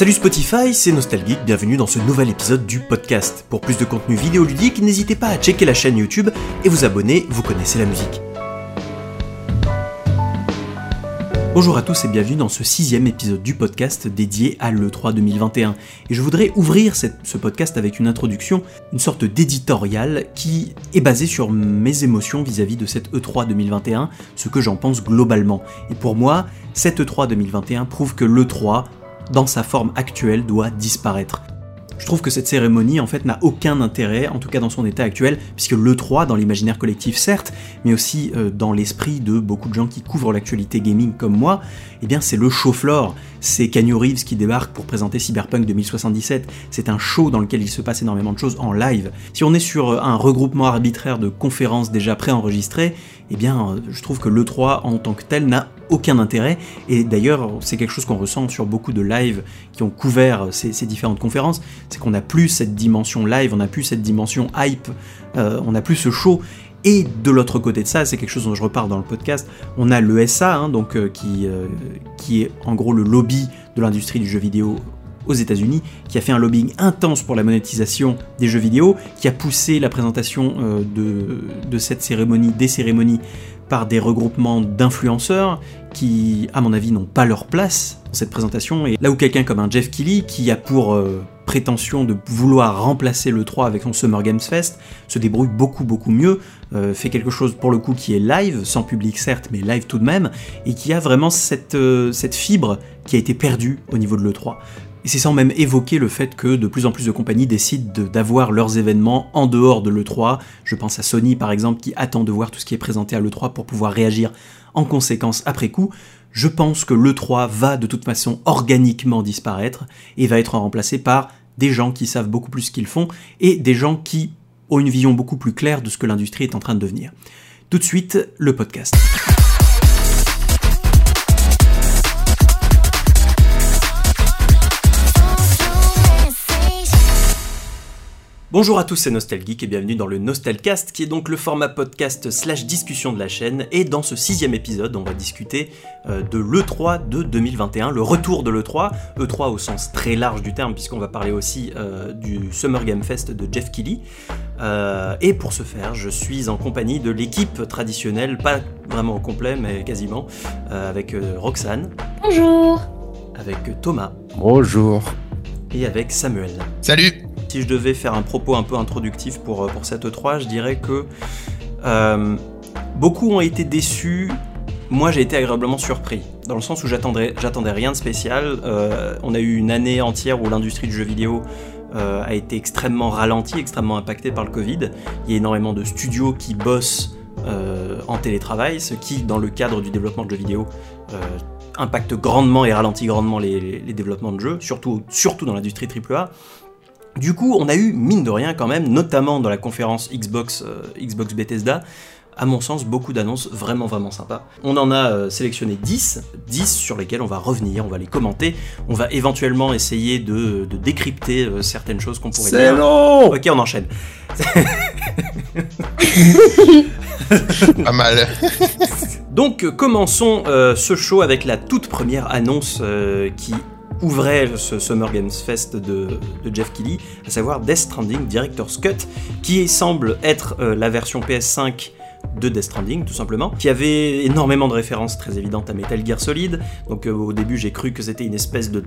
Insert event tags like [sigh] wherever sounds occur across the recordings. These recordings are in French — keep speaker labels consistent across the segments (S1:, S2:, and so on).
S1: Salut Spotify, c'est Nostalgeek, bienvenue dans ce nouvel épisode du podcast. Pour plus de contenu vidéoludique, n'hésitez pas à checker la chaîne YouTube et vous abonner, vous connaissez la musique. Bonjour à tous et bienvenue dans ce sixième épisode du podcast dédié à l'E3 2021. Et je voudrais ouvrir ce podcast avec une introduction, une sorte d'éditorial qui est basé sur mes émotions vis-à-vis de cette E3 2021, ce que j'en pense globalement. Et pour moi, cette E3 2021 prouve que l'E3, dans sa forme actuelle, doit disparaître. Je trouve que cette cérémonie en fait n'a aucun intérêt, en tout cas dans son état actuel, puisque l'E3 dans l'imaginaire collectif certes, mais aussi euh, dans l'esprit de beaucoup de gens qui couvrent l'actualité gaming comme moi, eh bien c'est le floor, c'est Keanu Reeves qui débarque pour présenter Cyberpunk 2077, c'est un show dans lequel il se passe énormément de choses en live. Si on est sur euh, un regroupement arbitraire de conférences déjà préenregistrées, eh bien euh, je trouve que l'E3 en tant que tel n'a aucun intérêt. Et d'ailleurs, c'est quelque chose qu'on ressent sur beaucoup de lives qui ont couvert ces, différentes conférences, c'est qu'on n'a plus cette dimension live, on n'a plus cette dimension hype, euh, on n'a plus ce show. Et de l'autre côté de ça, c'est quelque chose dont je repars dans le podcast, on a l'ESA, hein, donc, euh, qui, euh, qui est en gros le lobby de l'industrie du jeu vidéo aux États-Unis, qui a fait un lobbying intense pour la monétisation des jeux vidéo, qui a poussé la présentation de, de, cette cérémonie, des cérémonies, par des regroupements d'influenceurs qui, à mon avis, n'ont pas leur place dans cette présentation. Et là où quelqu'un comme un Jeff Keighley, qui a pour euh, prétention de vouloir remplacer le 3 avec son Summer Games Fest, se débrouille beaucoup beaucoup mieux, euh, fait quelque chose pour le coup qui est live, sans public certes, mais live tout de même, et qui a vraiment cette, euh, cette fibre qui a été perdue au niveau de l'E3. Et c'est sans même évoquer le fait que de plus en plus de compagnies décident d'avoir leurs événements en dehors de l'E3. Je pense à Sony par exemple qui attend de voir tout ce qui est présenté à l'E3 pour pouvoir réagir en conséquence après coup. Je pense que l'E3 va de toute façon organiquement disparaître et va être remplacé par des gens qui savent beaucoup plus ce qu'ils font et des gens qui ont une vision beaucoup plus claire de ce que l'industrie est en train de devenir. Tout de suite, le podcast. Bonjour à tous, c'est Nostalgeek et bienvenue dans le Nostalcast qui est donc le format podcast slash discussion de la chaîne et dans ce sixième épisode on va discuter euh, de l'E3 de 2021, le retour de l'E3, E3 au sens très large du terme puisqu'on va parler aussi euh, du Summer Game Fest de Jeff Keighley euh, et pour ce faire je suis en compagnie de l'équipe traditionnelle, pas vraiment au complet mais quasiment, avec Roxane.
S2: Bonjour
S1: Avec Thomas.
S3: Bonjour
S1: Et avec Samuel.
S4: Salut
S1: si je devais faire un propos un peu introductif pour, euh, pour cette E3, je dirais que euh, beaucoup ont été déçus. Moi, j'ai été agréablement surpris, dans le sens où j'attendais, rien de spécial. Euh, on a eu une année entière où l'industrie du jeu vidéo a été extrêmement ralentie, extrêmement impactée par le Covid. Il y a énormément de studios qui bossent en télétravail, ce qui, dans le cadre du développement de jeux vidéo, impacte grandement et ralentit grandement les, les, développements de jeux, surtout, surtout dans l'industrie AAA. Du coup, on a eu, mine de rien quand même, notamment dans la conférence Xbox, euh, Xbox Bethesda, à mon sens, beaucoup d'annonces vraiment vraiment sympas. On en a euh, sélectionné 10, 10 sur lesquelles on va revenir, on va les commenter, on va éventuellement essayer de, décrypter euh, certaines choses qu'on pourrait
S3: dire. C'est long
S1: Ok, on enchaîne.
S4: Pas mal.
S1: Donc commençons ce show avec la toute première annonce qui ouvrait ce Summer Games Fest de, Jeff Keighley, à savoir Death Stranding Director's Cut, qui semble être euh, la version PS5 de Death Stranding, tout simplement, qui avait énormément de références très évidentes à Metal Gear Solid. Donc euh, au début, j'ai cru que c'était une espèce de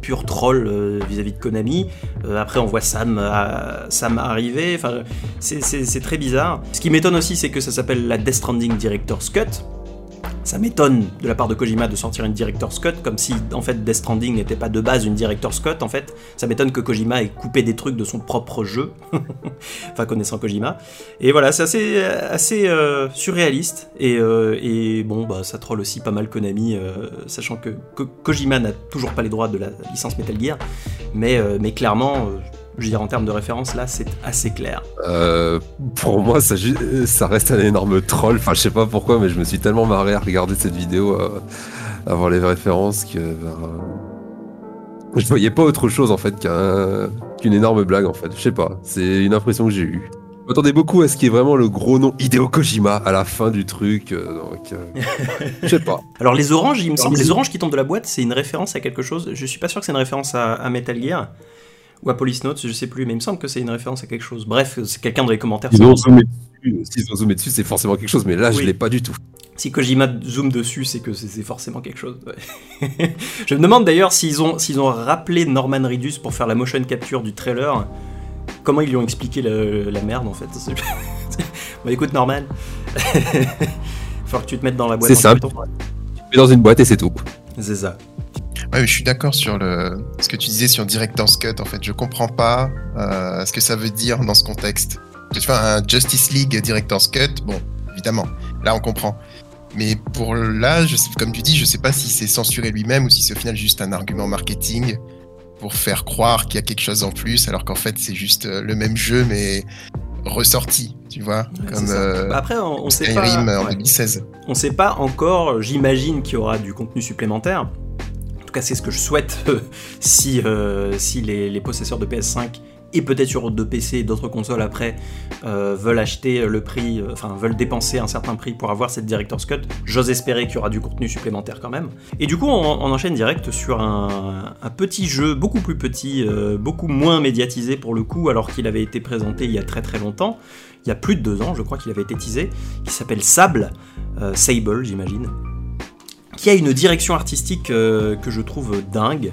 S1: pur troll euh, vis-à-vis de Konami. après, on voit Sam, Sam arriver. Enfin, c'est très bizarre. Ce qui m'étonne aussi, c'est que ça s'appelle la Death Stranding Director's Cut. Ça m'étonne de la part de Kojima de sortir une Director's Cut, comme si en fait Death Stranding n'était pas de base une Director's Cut en fait. Ça m'étonne que Kojima ait coupé des trucs de son propre jeu, [laughs] enfin connaissant Kojima. Et voilà, c'est assez, euh, surréaliste, et, euh, et, bon, bah, ça troll aussi pas mal Konami, euh, sachant que, Kojima n'a toujours pas les droits de la licence Metal Gear, mais clairement je veux dire, en termes de référence, là, c'est assez clair.
S3: Euh, pour moi, ça, ça, reste un énorme troll. Enfin, je sais pas pourquoi, mais je me suis tellement marré à regarder cette vidéo, euh, avoir les références, que. Euh, je voyais pas autre chose, en fait, qu'une énorme blague, en fait. Je sais pas. C'est une impression que j'ai eue. Attendez beaucoup à ce qui est vraiment le gros nom Hideo Kojima à la fin du truc. Euh, donc, euh, je sais pas. [laughs]
S1: Alors les oranges, il me semble, les oranges qui tombent de la boîte, c'est une référence à quelque chose. Je suis pas sûr que c'est une référence à, Metal Gear ou à Police Notes, je sais plus, mais il me semble que c'est une référence à quelque chose. Bref, c'est quelqu'un dans les commentaires.
S3: S'ils ont zoomé dessus, zoomé dessus, c'est forcément quelque chose, mais là, je l'ai pas du tout.
S1: Si Kojima zoom dessus, c'est que c'est forcément quelque chose. [laughs] je me demande d'ailleurs s'ils ont, s'ils ont rappelé Norman Reedus pour faire la motion capture du trailer comment ils lui ont expliqué la, merde en fait? [laughs] bon, écoute, Norman, [laughs] faut que tu te mettes dans la boîte.
S3: C'est simple. Tu mets dans une boîte et c'est tout.
S1: C'est ça.
S2: Ouais, je suis d'accord sur le ce que tu disais sur Director's Cut. En fait, je comprends pas euh, ce que ça veut dire dans ce contexte. Tu vois, un Justice League Director's Cut, bon, évidemment, là on comprend. Mais pour là, je sais, comme tu dis, je sais pas si c'est censuré lui-même ou si c'est au final juste un argument marketing pour faire croire qu'il y a quelque chose en plus, alors qu'en fait c'est juste euh, le même jeu mais ressorti, tu vois, comme euh,
S1: bah après on,
S2: sait
S1: pas,
S2: en 2016.
S1: On sait pas encore. J'imagine qu'il y aura du contenu supplémentaire. C'est ce que je souhaite [laughs] si si les, les possesseurs de PS5 et peut-être sur d'autres PC et d'autres consoles après euh, veulent acheter le prix, euh, enfin veulent dépenser un certain prix pour avoir cette Director's Cut, j'ose espérer qu'il y aura du contenu supplémentaire quand même. Et du coup, on, enchaîne direct sur un, petit jeu beaucoup plus petit, euh, beaucoup moins médiatisé pour le coup, alors qu'il avait été présenté il y a très très longtemps, il y a plus de deux ans, je crois qu'il avait été teasé, qui s'appelle Sable, Sable j'imagine, qui a une direction artistique que je trouve dingue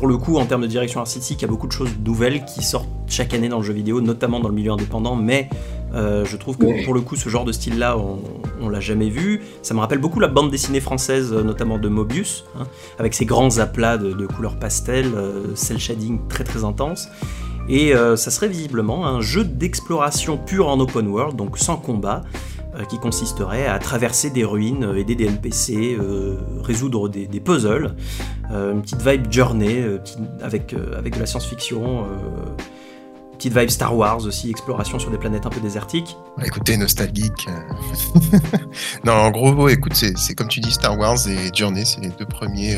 S1: pour le coup, en termes de direction artistique, il y a beaucoup de choses nouvelles qui sortent chaque année dans le jeu vidéo, notamment dans le milieu indépendant, mais euh, je trouve que pour le coup, ce genre de style-là, on, l'a jamais vu. Ça me rappelle beaucoup la bande dessinée française, euh, notamment de Mobius, hein, avec ses grands aplats de, couleurs pastel, euh, cel shading très très intense. Et ça serait visiblement un jeu d'exploration pur en open world, donc sans combat, euh, qui consisterait à traverser des ruines, euh, aider des NPC, euh, résoudre des, puzzles, une petite vibe journey avec, avec de la science-fiction, petite vibe Star Wars aussi, exploration sur des planètes un peu désertiques.
S2: Écoutez, nostalgique. [laughs] non, en gros, écoute, c'est comme tu dis, Star Wars et Journey, c'est les deux premiers,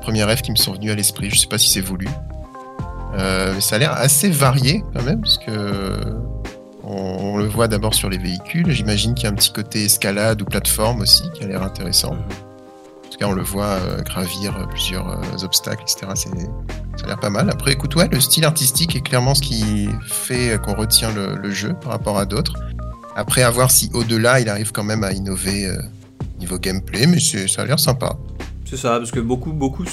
S2: premiers rêves qui me sont venus à l'esprit. Je sais pas si c'est voulu. mais ça a l'air assez varié quand même, parce que on, le voit d'abord sur les véhicules. J'imagine qu'il y a un petit côté escalade ou plateforme aussi qui a l'air intéressant. En tout cas, on le voit euh, gravir plusieurs euh, obstacles, etc. Ça a l'air pas mal. Après, écoute, ouais, le style artistique est clairement ce qui fait qu'on retient le, jeu par rapport à d'autres. Après, à voir si au-delà, il arrive quand même à innover euh, niveau gameplay, mais ça a l'air sympa.
S1: C'est ça, parce que beaucoup, beaucoup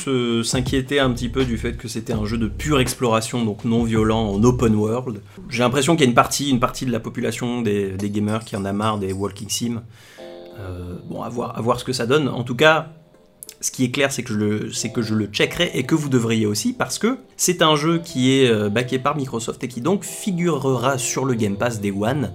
S1: s'inquiétaient un petit peu du fait que c'était un jeu de pure exploration, donc non violent, en open world. J'ai l'impression qu'il y a une partie, une partie de la population des, gamers qui en a marre des walking sim. Euh, bon, à voir, ce que ça donne. En tout cas, ce qui est clair, c'est que, je le, que je le checkerai et que vous devriez aussi, parce que c'est un jeu qui est euh, backé par Microsoft et qui donc figurera sur le Game Pass Day One.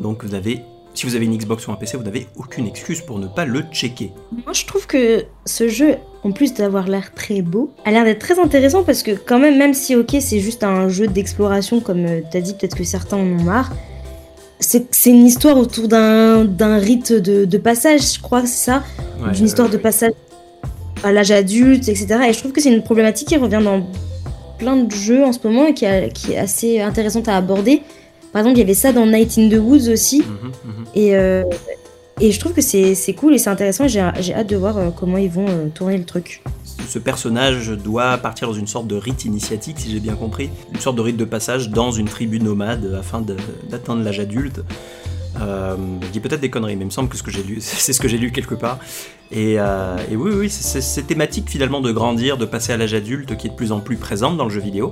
S1: Donc vous avez si vous avez une Xbox ou un PC, vous n'avez aucune excuse pour ne pas le checker.
S4: Moi, je trouve que ce jeu, en plus d'avoir l'air très beau, a l'air d'être très intéressant parce que quand même, même si ok, c'est juste un jeu d'exploration, comme euh, tu as dit, peut-être que certains en ont marre, c'est une histoire autour d'un rite de, passage, je crois, c'est ça? D'une histoire de passage à l'âge adulte, etc. Et je trouve que c'est une problématique qui revient dans plein de jeux en ce moment et qui, qui est assez intéressante à aborder. Par exemple, il y avait ça dans Night in the Woods aussi. Mhm, mhm. Et, euh, et je trouve que c'est cool et c'est intéressant. J'ai hâte de voir euh, comment ils vont euh, tourner le truc.
S1: Ce personnage doit partir dans une sorte de rite initiatique, si j'ai bien compris. Une sorte de rite de passage dans une tribu nomade afin d'atteindre l'âge adulte. Euh, je dis peut-être des conneries, mais il me semble que ce que j'ai lu, [laughs] c'est ce que j'ai lu quelque part. Et, et oui, oui, c'est cette thématique finalement de grandir, de passer à l'âge adulte qui est de plus en plus présente dans le jeu vidéo.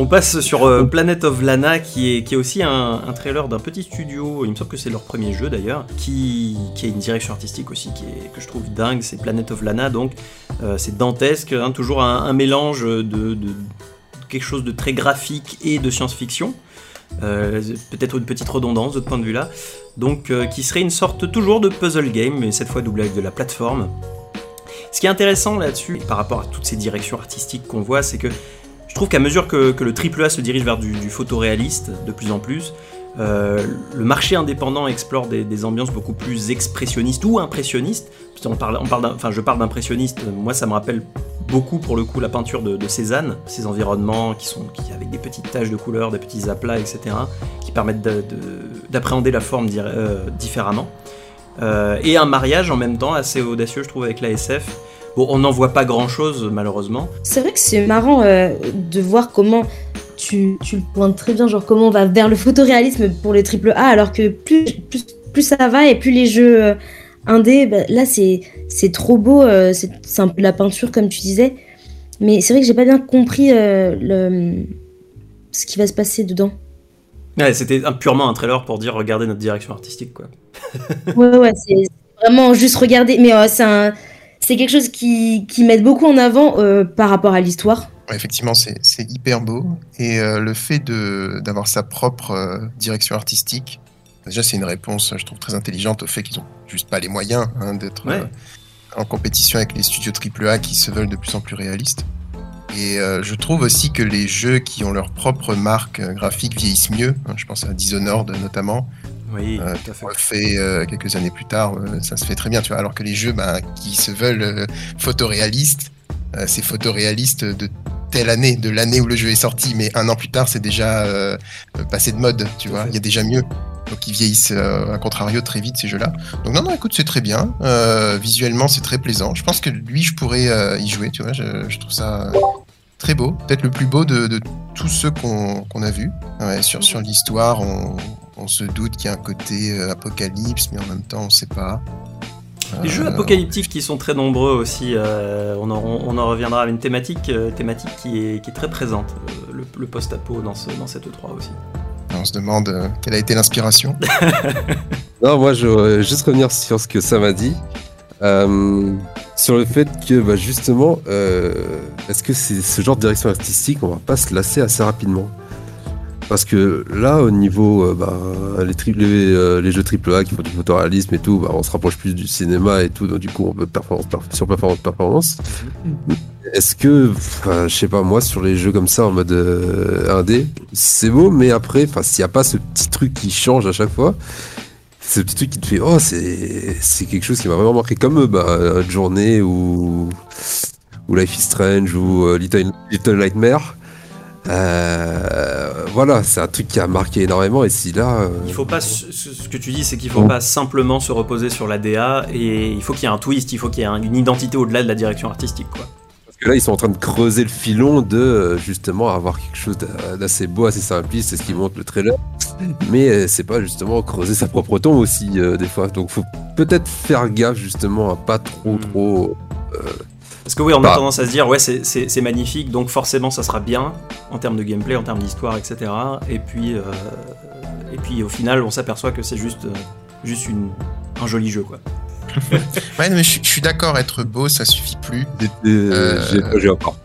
S1: On passe sur euh, [laughs] Planet of Lana, qui est, qui est aussi un, trailer d'un petit studio, il me semble que c'est leur premier jeu d'ailleurs, qui, qui, a une direction artistique aussi qui est, que je trouve dingue, c'est Planet of Lana, donc euh, c'est dantesque, hein, toujours un, mélange de, quelque chose de très graphique et de science-fiction. Euh, peut-être une petite redondance de ce point de vue-là, donc qui serait une sorte toujours de puzzle game, mais cette fois doublé avec de la plateforme. Ce qui est intéressant là-dessus, par rapport à toutes ces directions artistiques qu'on voit, c'est que je trouve qu'à mesure que, le AAA se dirige vers du, photoréaliste de plus en plus, Euh, le marché indépendant explore des, ambiances beaucoup plus expressionnistes ou impressionnistes. On parle, enfin, je parle d'impressionniste, moi ça me rappelle beaucoup pour le coup la peinture de, Cézanne, ces environnements qui sont avec des petites taches de couleurs, des petits aplats, etc., qui permettent d'appréhender la forme euh, différemment. Euh, et un mariage en même temps assez audacieux, je trouve, avec la SF. Bon, on n'en voit pas grand chose, malheureusement.
S4: C'est vrai que c'est marrant de voir comment tu, le pointes très bien, genre comment on va vers le photoréalisme pour les triple A, alors que plus, plus, ça va et plus les jeux euh, indés, bah, là c'est, trop beau, euh, c'est, un peu la peinture comme tu disais. Mais c'est vrai que j'ai pas bien compris euh, le, ce qui va se passer dedans.
S1: Ouais, c'était purement un trailer pour dire regardez notre direction artistique quoi.
S4: ouais, ouais, c'est vraiment juste regarder. Mais c'est, c'est quelque chose qui, qui met beaucoup en avant par rapport à l'histoire
S2: effectivement, c'est hyper beau. Et euh, le fait d'avoir sa propre euh, direction artistique, déjà, c'est une réponse, je trouve, très intelligente au fait qu'ils n'ont juste pas les moyens hein, d'être euh, en compétition avec les studios AAA qui se veulent de plus en plus réalistes. Et je trouve aussi que les jeux qui ont leur propre marque graphique vieillissent mieux. Hein, je pense à Dishonored notamment.
S1: Oui, tout
S2: à fait. fait quelques années plus tard, ça se fait très bien, tu vois. Alors que les jeux bah, qui se veulent photoréalistes, c'est photoréaliste de telle année, de l'année où le jeu est sorti, mais un an plus tard, c'est déjà euh, passé de mode, tu vois. Il y a déjà mieux. Donc ils vieillissent euh, à contrario très vite ces jeux-là. Donc non, non, écoute, c'est très bien. Euh, visuellement, c'est très plaisant. Je pense que lui, je pourrais y jouer, tu vois. Je, trouve ça très beau. Peut-être le plus beau de, tous ceux qu'on a vus. sur sur l'histoire, on, on, se doute qu'il y a un côté apocalypse, mais en même temps, on sait pas.
S1: Les jeux apocalyptiques qui sont très nombreux aussi, euh, on, en, reviendra à une thématique, euh, thématique qui est, très présente, euh, le, post-apo dans, dans cette E3 aussi.
S2: On se demande quelle a été l'inspiration. [laughs]
S3: non, moi je voudrais juste revenir sur ce que ça m'a dit. sur le fait que bah, justement, est-ce que c'est ce genre de direction artistique, on va pas se lasser assez rapidement? Parce que là, au niveau euh, bah, les, euh, les, jeux AAA qui font du photoréalisme et tout, bah, on se rapproche plus du cinéma et tout, donc du coup, on peut performance, sur performance, performance. Est-ce que, je sais pas, moi, sur les jeux comme ça en mode euh, indé, c'est beau, mais après, s'il n'y a pas ce petit truc qui change à chaque fois, ce petit truc qui te fait, oh, c'est quelque chose qui m'a vraiment marqué, comme bah, Journée ou, ou Life is Strange ou Little, Little Nightmare euh, voilà, c'est un truc qui a marqué énormément. Et si là. Euh,
S1: il faut pas. Ce que tu dis, c'est qu'il faut pas simplement se reposer sur la DA et il faut qu'il y ait un twist, il faut qu'il y ait une identité au-delà de la direction artistique, quoi.
S3: Parce que là, ils sont en train de creuser le filon de euh, justement avoir quelque chose d'assez beau, assez simpliste, c'est ce qui montre le trailer. Mais c'est pas justement creuser sa propre tombe aussi, des fois. Donc, faut peut-être faire gaffe justement à pas trop, hmm. trop.
S1: Parce que oui, on a bah. tendance à se dire, ouais, c'est magnifique, donc forcément ça sera bien en termes de gameplay, en termes d'histoire, etc. Et puis, euh, et puis au final, on s'aperçoit que c'est juste, euh, juste une, un joli jeu, quoi. [laughs]
S2: ouais, mais je, suis d'accord, être beau, ça suffit plus.
S3: Euh, j'ai encore.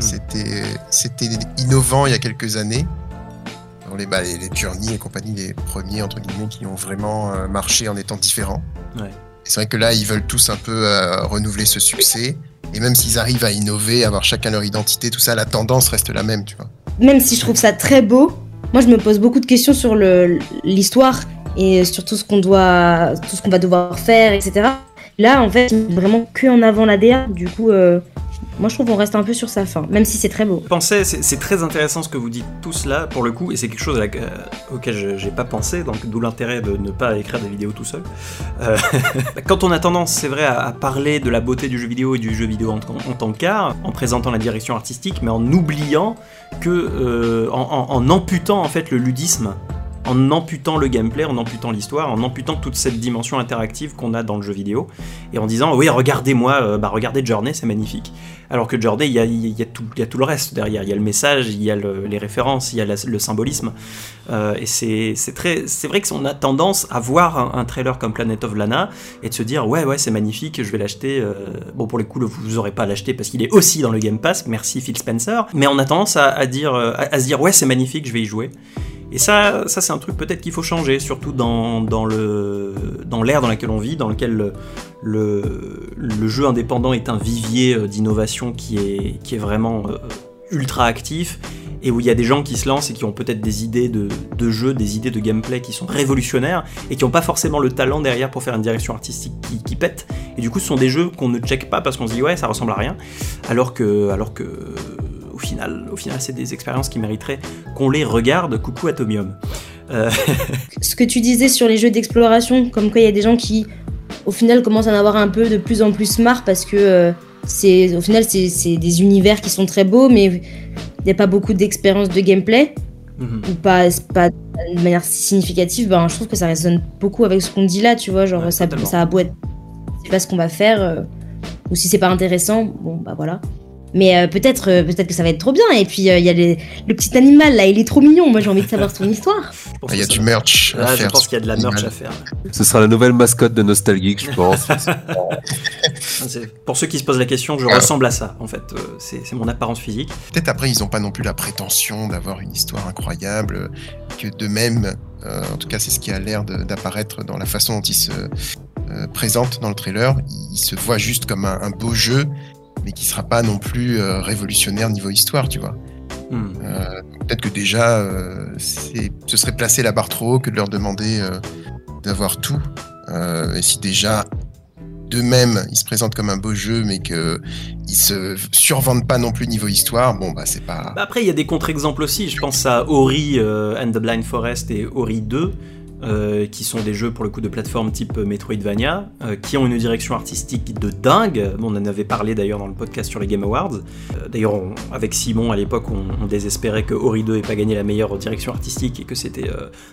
S2: C'était, c'était innovant il y a quelques années. Les, bah, les, les, Journey et compagnie, les premiers entre guillemets qui ont vraiment marché en étant différents.
S1: Ouais.
S2: C'est vrai que là, ils veulent tous un peu renouveler ce succès. Et même s'ils arrivent à innover, avoir chacun leur identité, tout ça, la tendance reste la même, tu vois.
S4: Même si je trouve ça très beau, moi je me pose beaucoup de questions sur l'histoire et sur tout ce qu'on va devoir faire, etc. Là, en fait, vraiment que en avant la DA. Du coup, euh, moi, je trouve qu'on reste un peu sur sa fin, même si c'est très beau.
S1: Pensez, c'est très intéressant ce que vous dites tous là, pour le coup, et c'est quelque chose euh, auquel j'ai pas pensé, donc d'où l'intérêt de ne pas écrire des vidéos tout seul. Euh, [laughs] quand on a tendance, c'est vrai, à, parler de la beauté du jeu vidéo et du jeu vidéo en, tant qu'art, en présentant la direction artistique, mais en oubliant que, euh, en, amputant en fait le ludisme en amputant le gameplay, en amputant l'histoire, en amputant toute cette dimension interactive qu'on a dans le jeu vidéo, et en disant oui regardez-moi, euh, bah regardez Journey, c'est magnifique. Alors que Journey, il y a, tout, le reste derrière, il y a le message, il y a les références, il y a le symbolisme, euh, et c'est c'est vrai qu'on a tendance à voir un, trailer comme Planet of Lana et de se dire ouais ouais c'est magnifique, je vais l'acheter. Euh, bon pour les coups vous n'aurez pas l'acheter parce qu'il est aussi dans le Game Pass, merci Phil Spencer, mais on a tendance à, dire, à se dire ouais c'est magnifique, je vais y jouer. Et ça, ça c'est un truc peut-être qu'il faut changer, surtout dans, dans l'ère dans, dans laquelle on vit, dans lequel le, jeu indépendant est un vivier euh, d'innovation qui est, qui est vraiment euh, ultra actif et où il y a des gens qui se lancent et qui ont peut-être des idées de, de jeu, des idées de gameplay qui sont révolutionnaires et qui n'ont pas forcément le talent derrière pour faire une direction artistique qui, qui pète. Et du coup, ce sont des jeux qu'on ne check pas parce qu'on se dit ouais, ça ressemble à rien, alors que, alors que final, au final, c'est des expériences qui mériteraient qu'on les regarde. Coucou Atomium. Euh, [laughs]
S4: Ce que tu disais sur les jeux d'exploration, comme quoi il y a des gens qui, au final, commencent à en avoir un peu de plus en plus marre parce que euh, c'est, au final, c'est c'est des univers qui sont très beaux, mais il n'y a pas beaucoup d'expérience de gameplay,
S1: mhm.
S4: ou pas, pas de manière si significative. Ben, je trouve que ça résonne beaucoup avec ce qu'on dit là, tu vois. Genre,
S1: Ouais,
S4: ça,
S1: totalement.
S4: ça a beau être, c'est pas ce qu'on va faire, euh, ou si c'est pas intéressant, bon, bah voilà. Mais euh, peut-être euh, peut-être que ça va être trop bien. Et puis, euh, il y a les- le petit animal là, il est trop mignon. Moi, j'ai envie de savoir son histoire.
S2: Ah, Il y a du merch à
S1: Là, je
S2: faire.
S1: pense qu'il y a de la merch à faire.
S3: Ce sera la nouvelle mascotte de Nostalgeek, je pense. [laughs]
S1: C'est- Pour ceux qui se posent la question, je
S2: Ouais.
S1: ressemble à ça, en fait. Euh, C'est mon apparence physique.
S2: Peut-être après, ils n'ont pas non plus la prétention d'avoir une histoire incroyable, que de même, euh, en tout cas, c'est ce qui a l'air d'apparaître dans la façon dont ils se euh, présentent dans le trailer. Ils se voient juste comme un, un beau jeu, mais qui sera pas non plus euh, révolutionnaire niveau histoire, tu vois.
S1: Hmm.
S2: Euh, Peut-être que déjà, euh, ce serait placer la barre trop haut que de leur demander d'avoir tout. Et si déjà, d'eux-mêmes, ils se présentent comme un beau jeu, mais que ils se survendent pas non plus niveau histoire, bon bah c'est pas.
S1: Bah après, il y a des contre-exemples aussi. Je pense à Ori and the Blind Forest et Ori 2, euh, qui sont des jeux pour le coup de plateforme type Metroidvania, euh, qui ont une direction artistique de dingue. On en avait parlé d'ailleurs dans le podcast sur les Game Awards. Euh, d'ailleurs, avec Simon à l'époque, on, désespérait que Ori 2 ait pas gagné la meilleure direction artistique et que c'était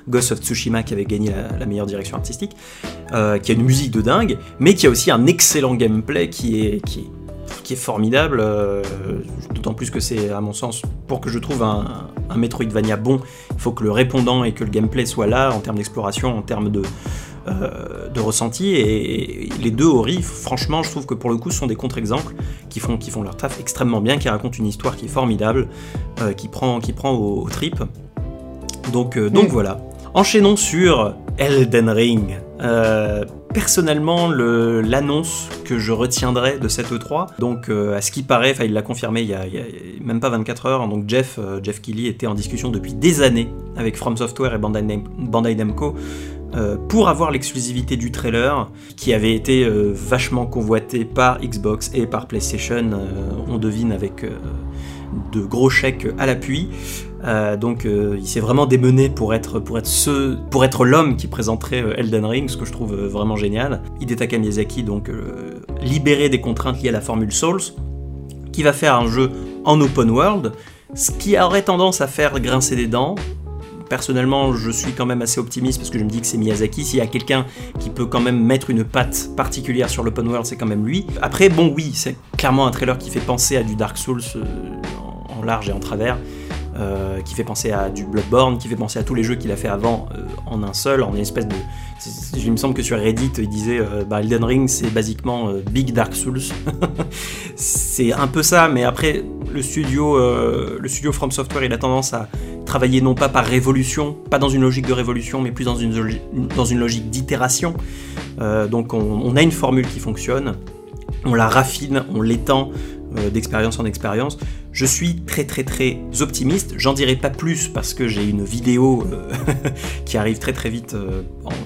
S1: Ghost of Tsushima qui avait gagné la, meilleure direction artistique. Qui a une musique de dingue, mais qui a aussi un excellent gameplay qui est, qui est qui est formidable, euh, d'autant plus que c'est, à mon sens, pour que je trouve un, un Metroidvania bon, il faut que le répondant et que le gameplay soient là en termes d'exploration, en termes de, euh, de ressenti, et, et les deux Ori, franchement, je trouve que pour le coup, ce sont des contre-exemples qui font, qui font leur taf extrêmement bien, qui racontent une histoire qui est formidable, euh, qui prend, qui prend au, au trip. Donc, donc voilà. Enchaînons sur Elden Ring. Euh, personnellement, le- l'annonce que je retiendrai de cette E3, donc euh, à ce qui paraît, il l'a confirmé il y, a, même pas 24 heures, donc Jeff, euh, était en discussion depuis des années avec From Software et Bandai, Nam- Bandai Namco euh, pour avoir l'exclusivité du trailer qui avait été vachement convoité par Xbox et par PlayStation, on devine avec de gros chèques à l'appui. Euh, donc euh, il s'est vraiment démené pour être, pour être, ce, pour être l'homme qui présenterait euh, Elden Ring, ce que je trouve vraiment génial. Hidetaka Miyazaki, donc euh, libéré des contraintes liées à la formule Souls, qui va faire un jeu en open world, ce qui aurait tendance à faire grincer des dents. Personnellement, je suis quand même assez optimiste parce que je me dis que c'est Miyazaki. S'il y a quelqu'un qui peut quand même mettre une patte particulière sur l'open world, c'est quand même lui. Après, bon, oui, c'est clairement un trailer qui fait penser à du Dark Souls en large et en travers. Euh, qui fait penser à du Bloodborne, qui fait penser à tous les jeux qu'il a fait avant euh, en un seul, en une espèce de. Il me semble que sur Reddit, il disait euh, bah, Elden Ring, c'est basiquement euh, Big Dark Souls. [laughs] c'est un peu ça, mais après, le studio, le studio From Software, il a tendance à travailler non pas par révolution, pas dans une logique de révolution, mais plus dans une, dans une logique d'itération. Donc on, on a une formule qui fonctionne, on la raffine, on l'étend euh, d'expérience en expérience. Je suis très très très optimiste. J'en dirai pas plus parce que j'ai une vidéo euh, [laughs] qui arrive très très vite, euh,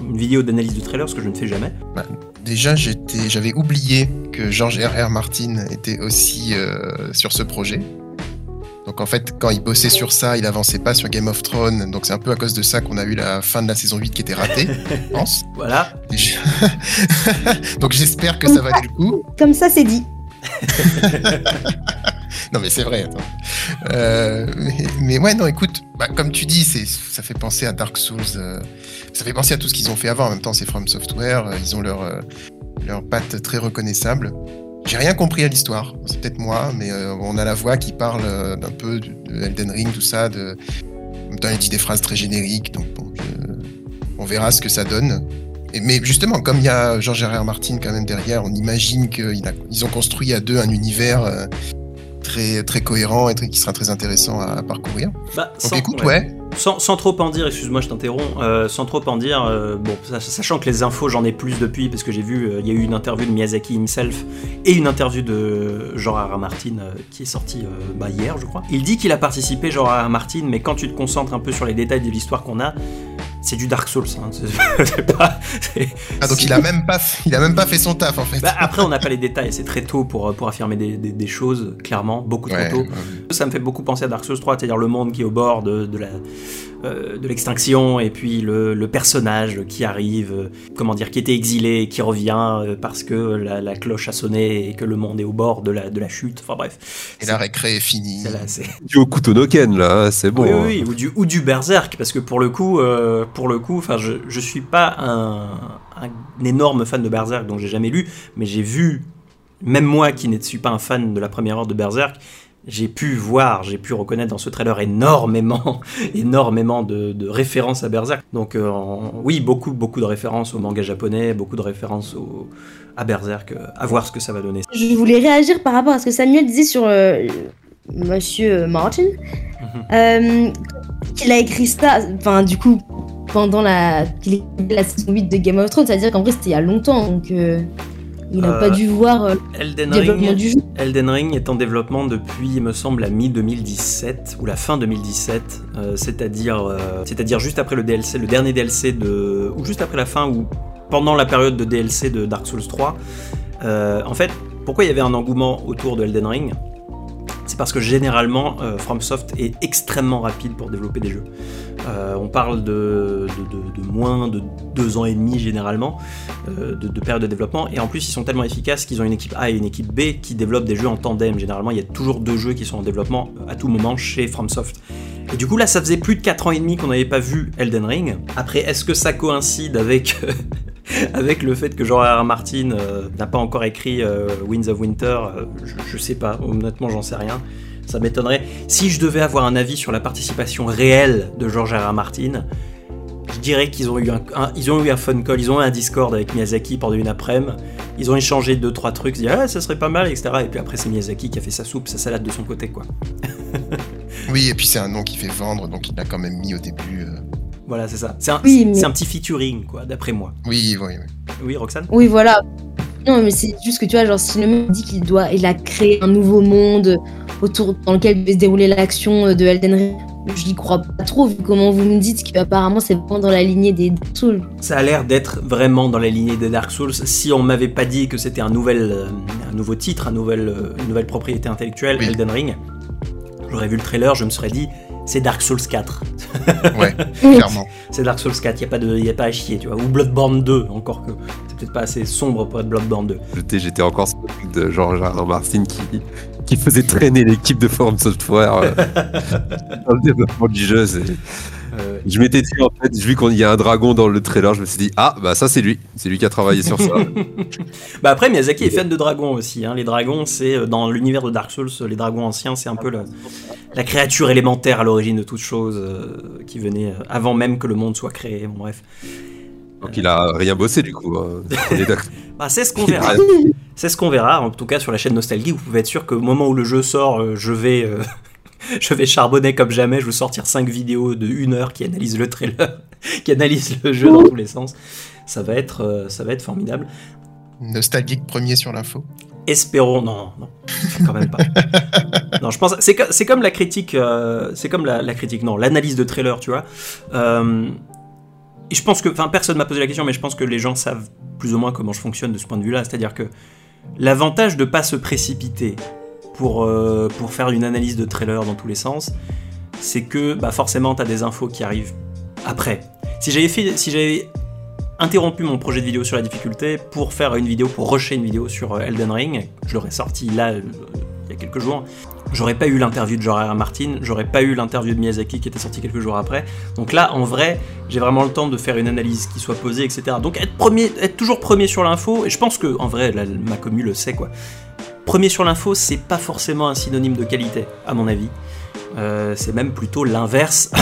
S1: une vidéo d'analyse du trailer, ce que je ne fais jamais.
S2: Déjà, j'étais, j'avais oublié que George R.R. Martin était aussi euh, sur ce projet. Donc en fait, quand il bossait sur ça, il avançait pas sur Game of Thrones. Donc c'est un peu à cause de ça qu'on a eu la fin de la saison 8 qui était ratée, [laughs] je pense.
S1: Voilà.
S2: Déjà. [laughs] Donc j'espère que ça valait le coup.
S4: Comme ça, c'est dit. [laughs]
S2: Non mais c'est vrai. Attends. Euh, mais, ouais, non, écoute, bah, comme tu dis, ça fait penser à Dark Souls. euh, ça fait penser à tout ce qu'ils ont fait avant. En même temps, c'est From Software. euh, ils ont leur leur patte très reconnaissable. J'ai rien compris à l'histoire. C'est peut-être moi, mais on a la voix qui parle d'un peu de, de Elden Ring, tout ça. En même temps, il dit des phrases très génériques. Donc bon, on verra ce que ça donne. Mais justement, comme il y a George R.R. Martin quand même derrière, on imagine qu'ils ont construit à deux un univers euh, très, très cohérent et très- qui sera très intéressant à, parcourir.
S1: Bah,
S2: Donc
S1: sans-
S2: écoute,
S1: ouais.
S2: ouais,
S1: sans, sans trop en dire, excuse-moi, je t'interromps, euh, sans trop en dire, euh, bon, sa- sachant que les infos, j'en ai plus depuis, parce que j'ai vu, euh, il y a eu une interview de Miyazaki himself et une interview de George R. R. Martin qui est sortie bah, hier, je crois. Il dit qu'il a participé, George R. R. Martin, mais quand tu te concentres un peu sur les détails de l'histoire qu'on a, c'est du Dark Souls. hein. [laughs] Pas-
S2: Ah, donc il a même pas, il a même pas fait son taf en fait.
S1: Bah, après, on n'a pas les détails, c'est très tôt pour, pour affirmer des, des- des choses, clairement, beaucoup trop
S2: Ouais,
S1: tôt.
S2: ouais.
S1: Ça me fait beaucoup penser à Dark Souls 3, c'est-à-dire le monde qui est au bord de, de la euh, de l'extinction et puis le, le personnage qui arrive, euh, comment dire, qui était exilé, et qui revient euh, parce que la, la cloche a sonné et que le monde est au bord de la, de la chute. Enfin bref,
S2: Et la récré est finie.
S1: là, [laughs]
S3: Du au couteau no ken, là, hein, c'est bon.
S1: oui,
S3: hein.
S1: oui, oui, ou du ou du berserk parce que pour le coup, euh, pour le coup, enfin, je je suis pas un, un énorme fan de berserk donc j'ai jamais lu, mais j'ai vu, même moi qui ne suis pas un fan de la première heure de berserk. J'ai pu voir, j'ai pu reconnaître dans ce trailer énormément, [laughs] énormément de, de références à Berserk. Donc euh, oui, beaucoup, beaucoup de références au manga japonais, beaucoup de références au, à Berserk. euh, à voir ce que ça va donner.
S4: Je voulais réagir par rapport à ce que Samuel disait sur euh, Monsieur Martin.
S1: Mhm.
S4: Euh, qu'il a écrit ça, enfin, du coup, pendant la, la saison 8 de Game of Thrones, c'est-à-dire qu'en vrai, c'était il y a longtemps, donc il n'a
S1: Euh,
S4: pas dû voir euh,
S1: Elden
S4: le développement
S1: Ring,
S4: du jeu.
S1: Elden Ring est en développement depuis, il me semble, la mi-2017 ou la fin 2017, euh, c'est-à-dire, euh, c'est-à-dire juste après le DLC, le dernier DLC de, ou juste après la fin ou pendant la période de DLC de Dark Souls 3. Euh, en fait, pourquoi il y avait un engouement autour de Elden Ring? C'est parce que généralement, euh, FromSoft est extrêmement rapide pour développer des jeux. Euh, on parle de, moins de deux ans et demi généralement euh, de, de période de développement. Et en plus, ils sont tellement efficaces qu'ils ont une équipe A et une équipe B qui développent des jeux en tandem. Généralement, il y a toujours deux jeux qui sont en développement à tout moment chez FromSoft. Et du coup, là, ça faisait plus de 4 ans et demi qu'on n'avait pas vu Elden Ring. Après, est-ce que ça coïncide avec, [laughs] [laughs] avec le fait que George R. Martin euh, n'a pas encore écrit euh, Winds of Winter Euh, je, sais pas, honnêtement, j'en sais rien. Ça m'étonnerait. Si je devais avoir un avis sur la participation réelle de George R. Martin, je dirais qu'ils ont eu un, un- ils ont eu un phone call, ils ont eu un Discord avec Miyazaki pendant une après-midi. Ils ont échangé deux trois trucs, ils disent ah ça serait pas mal, etc. Et puis après c'est Miyazaki qui a fait sa soupe, sa salade de son côté quoi. [laughs]
S2: Oui, et puis c'est un nom qui fait vendre, donc il l'a quand même mis au début.
S1: Voilà c'est ça. C'est un,
S4: Oui, mais-
S1: c'est un petit featuring quoi, d'après moi.
S2: Oui, oui, oui.
S1: Oui Roxane?
S4: Oui, voilà. Non, mais c'est juste que tu vois, genre, si le mec dit qu'il doit, il a créé un nouveau monde autour dans lequel devait se dérouler l'action euh, de Elden Ring, je n'y crois pas trop, vu comment vous me dites qu'apparemment c'est vraiment dans la lignée des Dark Souls.
S1: Ça a l'air d'être vraiment dans la lignée des Dark Souls. Si on m'avait pas dit que c'était un nouvel, euh, un nouveau titre, un nouvel, euh, une nouvelle propriété intellectuelle,
S2: Oui.
S1: Elden Ring, j'aurais vu le trailer, je me serais dit c'est Dark Souls 4. [laughs]
S2: Ouais, clairement.
S1: C'est Dark Souls 4, il y a pas a à chier, tu vois. Ou Bloodborne 2, encore que c'est peut-être pas assez sombre pour être Bloodborne 2.
S3: J'étais- encore sur le truc de George. Martin qui, qui faisait traîner l'équipe de Forum Software euh, [laughs] dans le développement du jeu. c'est-
S1: Euh,
S3: Je m'étais dit, en fait, vu qu'il y a un dragon dans le trailer, je me suis dit, ah, bah ça c'est lui. C'est lui qui a travaillé sur ça. [laughs]
S1: Bah après Miyazaki est fan de dragons aussi. Hein. Les dragons, c'est euh, dans l'univers de Dark Souls, les dragons anciens, c'est un peu la, la créature élémentaire à l'origine de toute chose euh, qui venait avant même que le monde soit créé. Bon, bref,
S3: Donc il a rien bossé du coup. hein. [laughs]
S1: Bah, c'est ce qu'on verra. C'est ce qu'on verra. En tout cas sur la chaîne Nostalgie, vous pouvez être sûr qu'au moment où le jeu sort, je vais euh, [laughs] je vais charbonner comme jamais. Je vais sortir 5 vidéos de 1 heure qui analysent le trailer, [laughs] qui analysent le jeu dans tous les sens. Ça va être euh, ça va être formidable.
S2: Nostalgique premier sur l'info.
S1: Espérons, non, non, quand même pas. [laughs] non, je pense, c'est, co- c'est comme la critique, euh, c'est comme la, la critique, non, l'analyse de trailer, tu vois. Euh, et je pense que, enfin, personne m'a posé la question, mais je pense que les gens savent plus ou moins comment je fonctionne de ce point de vue-là. C'est-à-dire que l'avantage de pas se précipiter pour, euh, pour faire une analyse de trailer dans tous les sens, c'est que, bah, forcément, t'as des infos qui arrivent après. Si j'avais fait, si j'avais interrompu mon projet de vidéo sur la difficulté pour faire une vidéo, pour rusher une vidéo sur euh, Elden Ring. Je l'aurais sorti là, euh, il y a quelques jours. J'aurais pas eu l'interview de. R. Martin, j'aurais pas eu l'interview de Miyazaki qui était sorti quelques jours après. Donc là, en vrai, j'ai vraiment le temps de faire une analyse qui soit posée, etc. Donc être, premier, être toujours premier sur l'info, et je pense que, en vrai, ma commu le sait, quoi. Premier sur l'info, c'est pas forcément un synonyme de qualité, à mon avis. Euh, c'est même plutôt l'inverse. [laughs]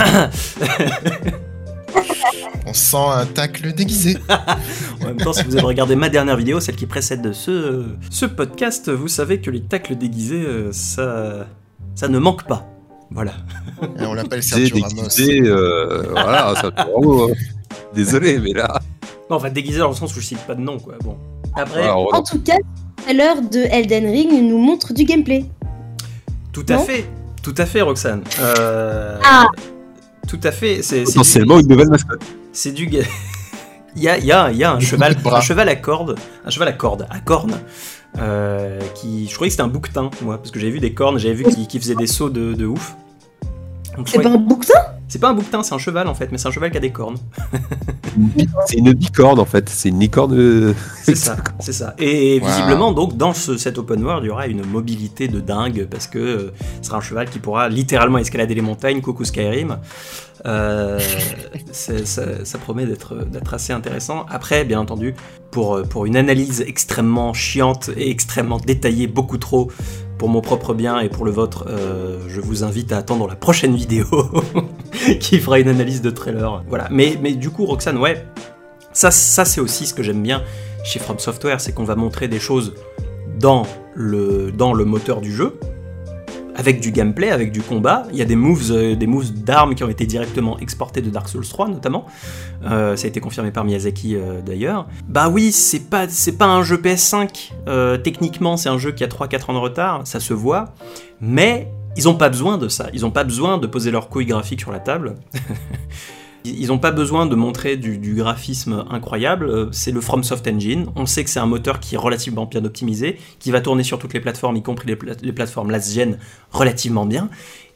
S2: On sent un tacle déguisé.
S1: En même temps, si vous avez regardé ma dernière vidéo, celle qui précède ce, ce podcast, vous savez que les tacles déguisés, euh, ça, ça ne manque pas. Voilà.
S2: Et on l'appelle
S3: Déguisé,
S2: Sergio Ramos.
S3: déguisé, euh, voilà, ça bravo, hein. Désolé, mais là.
S1: Non, enfin déguisé dans le sens où je cite pas de nom, quoi. Bon. Après,
S3: alors,
S4: En tout cas, l'heure de Elden Ring nous montre du gameplay.
S1: tout à
S4: non
S1: fait, tout à fait, Roxane. Euh,
S4: Ah.
S1: Tout à fait. C'est c'est du-
S3: potentiellement une nouvelle mascotte.
S1: C'est du. [laughs] Il y a, il y a- il y a un cheval, un cheval à cordes, un cheval à cordes, à cornes, euh, qui, je croyais que c'était un bouquetin, moi, parce que j'avais vu des cornes, j'avais vu qu'il faisait des sauts de, de ouf.
S4: C'est pas
S1: croyais-
S4: un bouquetin?
S1: C'est pas un bouquetin, c'est un cheval en fait, mais c'est un cheval qui a des cornes. [laughs]
S3: C'est une bicorne en fait, c'est une licorne. euh, [laughs]
S1: C'est ça, [laughs] c'est ça. Et
S2: Wow.
S1: visiblement, donc, dans ce, cet open world, il y aura une mobilité de dingue parce que euh, ce sera un cheval qui pourra littéralement escalader les montagnes, coucou Skyrim. Euh, ça, ça promet d'être d'être assez intéressant. Après, bien entendu, pour, pour une analyse extrêmement chiante et extrêmement détaillée, beaucoup trop pour mon propre bien et pour le vôtre, euh, je vous invite à attendre la prochaine vidéo [laughs] qui fera une analyse de trailer. Voilà. Mais, du coup, Roxane, ouais, ça, c'est aussi ce que j'aime bien chez From Software, c'est qu'on va montrer des choses dans le moteur du jeu, avec du gameplay, avec du combat. Il y a des moves, euh, des moves d'armes qui ont été directement exportés de Dark Souls 3 notamment. Euh, ça a été confirmé par Miyazaki euh, d'ailleurs. Bah oui, c'est pas, c'est pas un jeu PS5. Euh, techniquement, c'est un jeu qui a 3-4 ans de retard, ça se voit. Mais ils ont pas besoin de ça. Ils ont pas besoin de poser leur couille graphique sur la table. [laughs] Ils n'ont pas besoin de montrer du, graphisme incroyable, euh, c'est le FromSoft Engine. On sait que c'est un moteur qui est relativement bien optimisé, qui va tourner sur toutes les plateformes, y compris les, pla- les plateformes last-gen, relativement bien.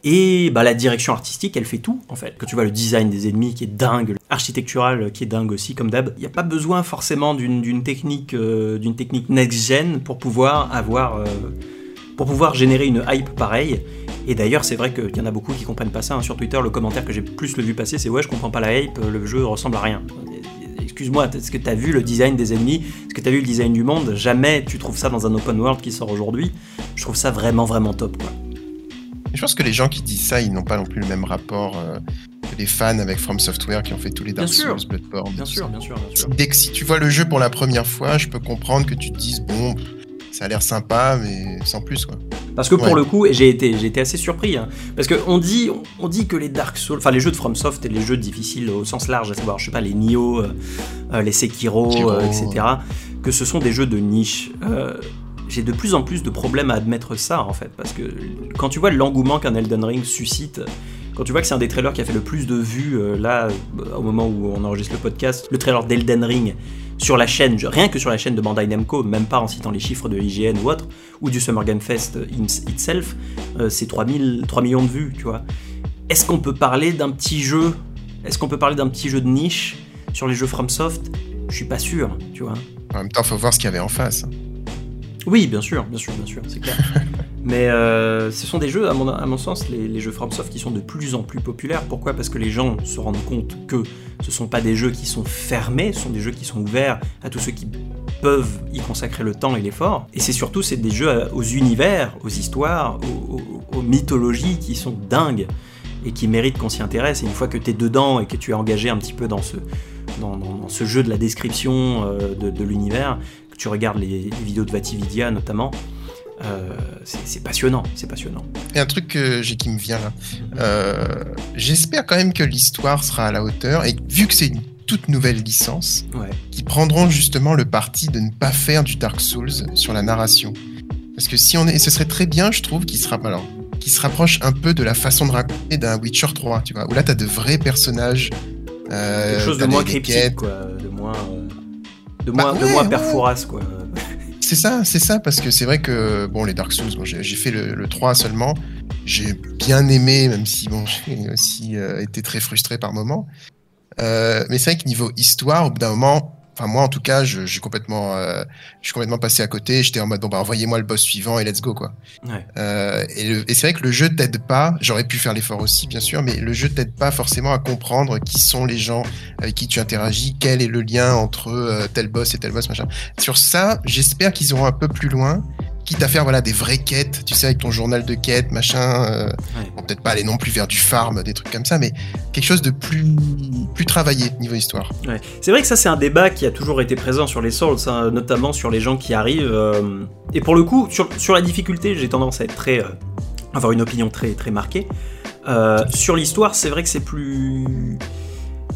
S1: Et bah, la direction artistique, elle fait tout, en fait. Quand tu vois le design des ennemis qui est dingue, l'architectural qui est dingue aussi, comme d'hab, il n'y a pas besoin forcément d'une technique, euh, next-gen pour pouvoir avoir... euh, pour pouvoir générer une hype pareille. Et d'ailleurs, c'est vrai qu'il y en a beaucoup qui comprennent pas ça. hein. Sur Twitter, le commentaire que j'ai plus le vu passer, c'est ouais, je comprends pas la hype, le jeu ressemble à rien. Excuse-moi, est-ce que t'as vu le design des ennemis? Est-ce que t'as vu le design du monde? Jamais tu trouves ça dans un open world qui sort aujourd'hui. Je trouve ça vraiment, vraiment top, quoi.
S2: Je pense que les gens qui disent ça, ils n'ont pas non plus le même rapport euh, que les fans avec From Software qui ont fait tous les Dark. Souls, Bloodborne.
S1: Bien sûr, bien sûr, bien sûr.
S2: Dès que si tu vois le jeu pour la première fois, je peux comprendre que tu te dises bon, ça a l'air sympa, mais sans plus quoi.
S1: Parce que pour
S2: Ouais.
S1: le coup, j'ai été, j'ai été assez surpris. hein. Parce qu'on dit, on dit que les Dark Souls, enfin les jeux de FromSoft et les jeux difficiles au sens large, à savoir, je sais pas, les Nioh, euh, euh, les Sekiro,
S2: Sekiro,
S1: euh, etc., que ce sont des jeux de niche. Euh, j'ai de plus en plus de problèmes à admettre ça en fait, parce que quand tu vois l'engouement qu'un Elden Ring suscite, quand tu vois que c'est un des trailers qui a fait le plus de vues là, au moment où on enregistre le podcast, le trailer d'Elden Ring sur la chaîne, rien que sur la chaîne de Bandai Namco, même pas en citant les chiffres de IGN ou autre, ou du Summer Game Fest itself, euh, c'est 3000, 3 millions de vues, tu vois. Est-ce qu'on peut parler d'un petit jeu Est-ce qu'on peut parler d'un petit jeu de niche sur les jeux FromSoft? Je suis pas sûr, tu vois.
S2: En même temps, faut voir ce qu'il y avait en face.
S1: Oui, bien sûr, bien sûr, bien sûr, c'est clair. [laughs] Mais euh, ce sont des jeux, à mon, à mon sens, les, les jeux FromSoft qui sont de plus en plus populaires. Pourquoi? Parce que les gens se rendent compte que ce sont pas des jeux qui sont fermés, ce sont des jeux qui sont ouverts à tous ceux qui peuvent y consacrer le temps et l'effort. Et c'est surtout c'est des jeux à- aux univers, aux histoires, aux, aux- aux mythologies qui sont dingues et qui méritent qu'on s'y intéresse. Et une fois que tu es dedans et que tu es engagé un petit peu dans ce, dans, dans- dans ce jeu de la description euh, de, de l'univers, que tu regardes les, vidéos de Vatividia notamment, euh, c'est passionnant, c'est passionnant.
S2: Et un truc que j'ai qui me vient là. Euh, J'espère quand même que l'histoire sera à la hauteur et vu que c'est une toute nouvelle licence,
S1: Ouais.
S2: qui prendront justement le parti de ne pas faire du Dark Souls sur la narration. Parce que si on est, et ce serait très bien, je trouve, qu'il sera alors, qui se rapproche un peu de la façon de raconter d'un Witcher 3, tu vois, où là t'as de vrais personnages. euh,
S1: Quelque chose de moins cryptique, quoi, de moins, de
S2: Bah
S1: moins, de
S2: ouais,
S1: moins
S2: ouais.
S1: Perforas, quoi.
S2: C'est ça, c'est ça, parce que c'est vrai que bon, les Dark Souls, bon, j'ai j'ai fait le, le 3 seulement. J'ai bien aimé, même si bon, [laughs] j'ai aussi euh, été très frustré par moments. Euh, mais c'est vrai que niveau histoire, au bout d'un moment, enfin moi en tout cas, je, j'ai complètement, euh, je suis complètement passé à côté. J'étais en mode bon bah envoyez-moi le boss suivant et let's go quoi.
S1: Ouais.
S2: Euh, et et c'est vrai que le jeu t'aide pas. J'aurais pu faire l'effort aussi bien sûr, mais le jeu t'aide pas forcément à comprendre qui sont les gens avec qui tu interagis, quel est le lien entre euh, tel boss et tel boss machin. Sur ça, j'espère qu'ils iront un peu plus loin. Quitte à faire voilà des vraies quêtes, tu sais, avec ton journal de quêtes, machin. euh,
S1: Ouais.
S2: bon, peut-être pas aller non plus vers du farm, des trucs comme ça, mais quelque chose de plus plus travaillé niveau histoire.
S1: Ouais. C'est vrai que ça, c'est un débat qui a toujours été présent sur les Souls, hein, notamment sur les gens qui arrivent. euh, et pour le coup, sur, sur la difficulté, j'ai tendance à être très. euh, avoir une opinion très, très marquée. Sur l'histoire, c'est vrai que c'est plus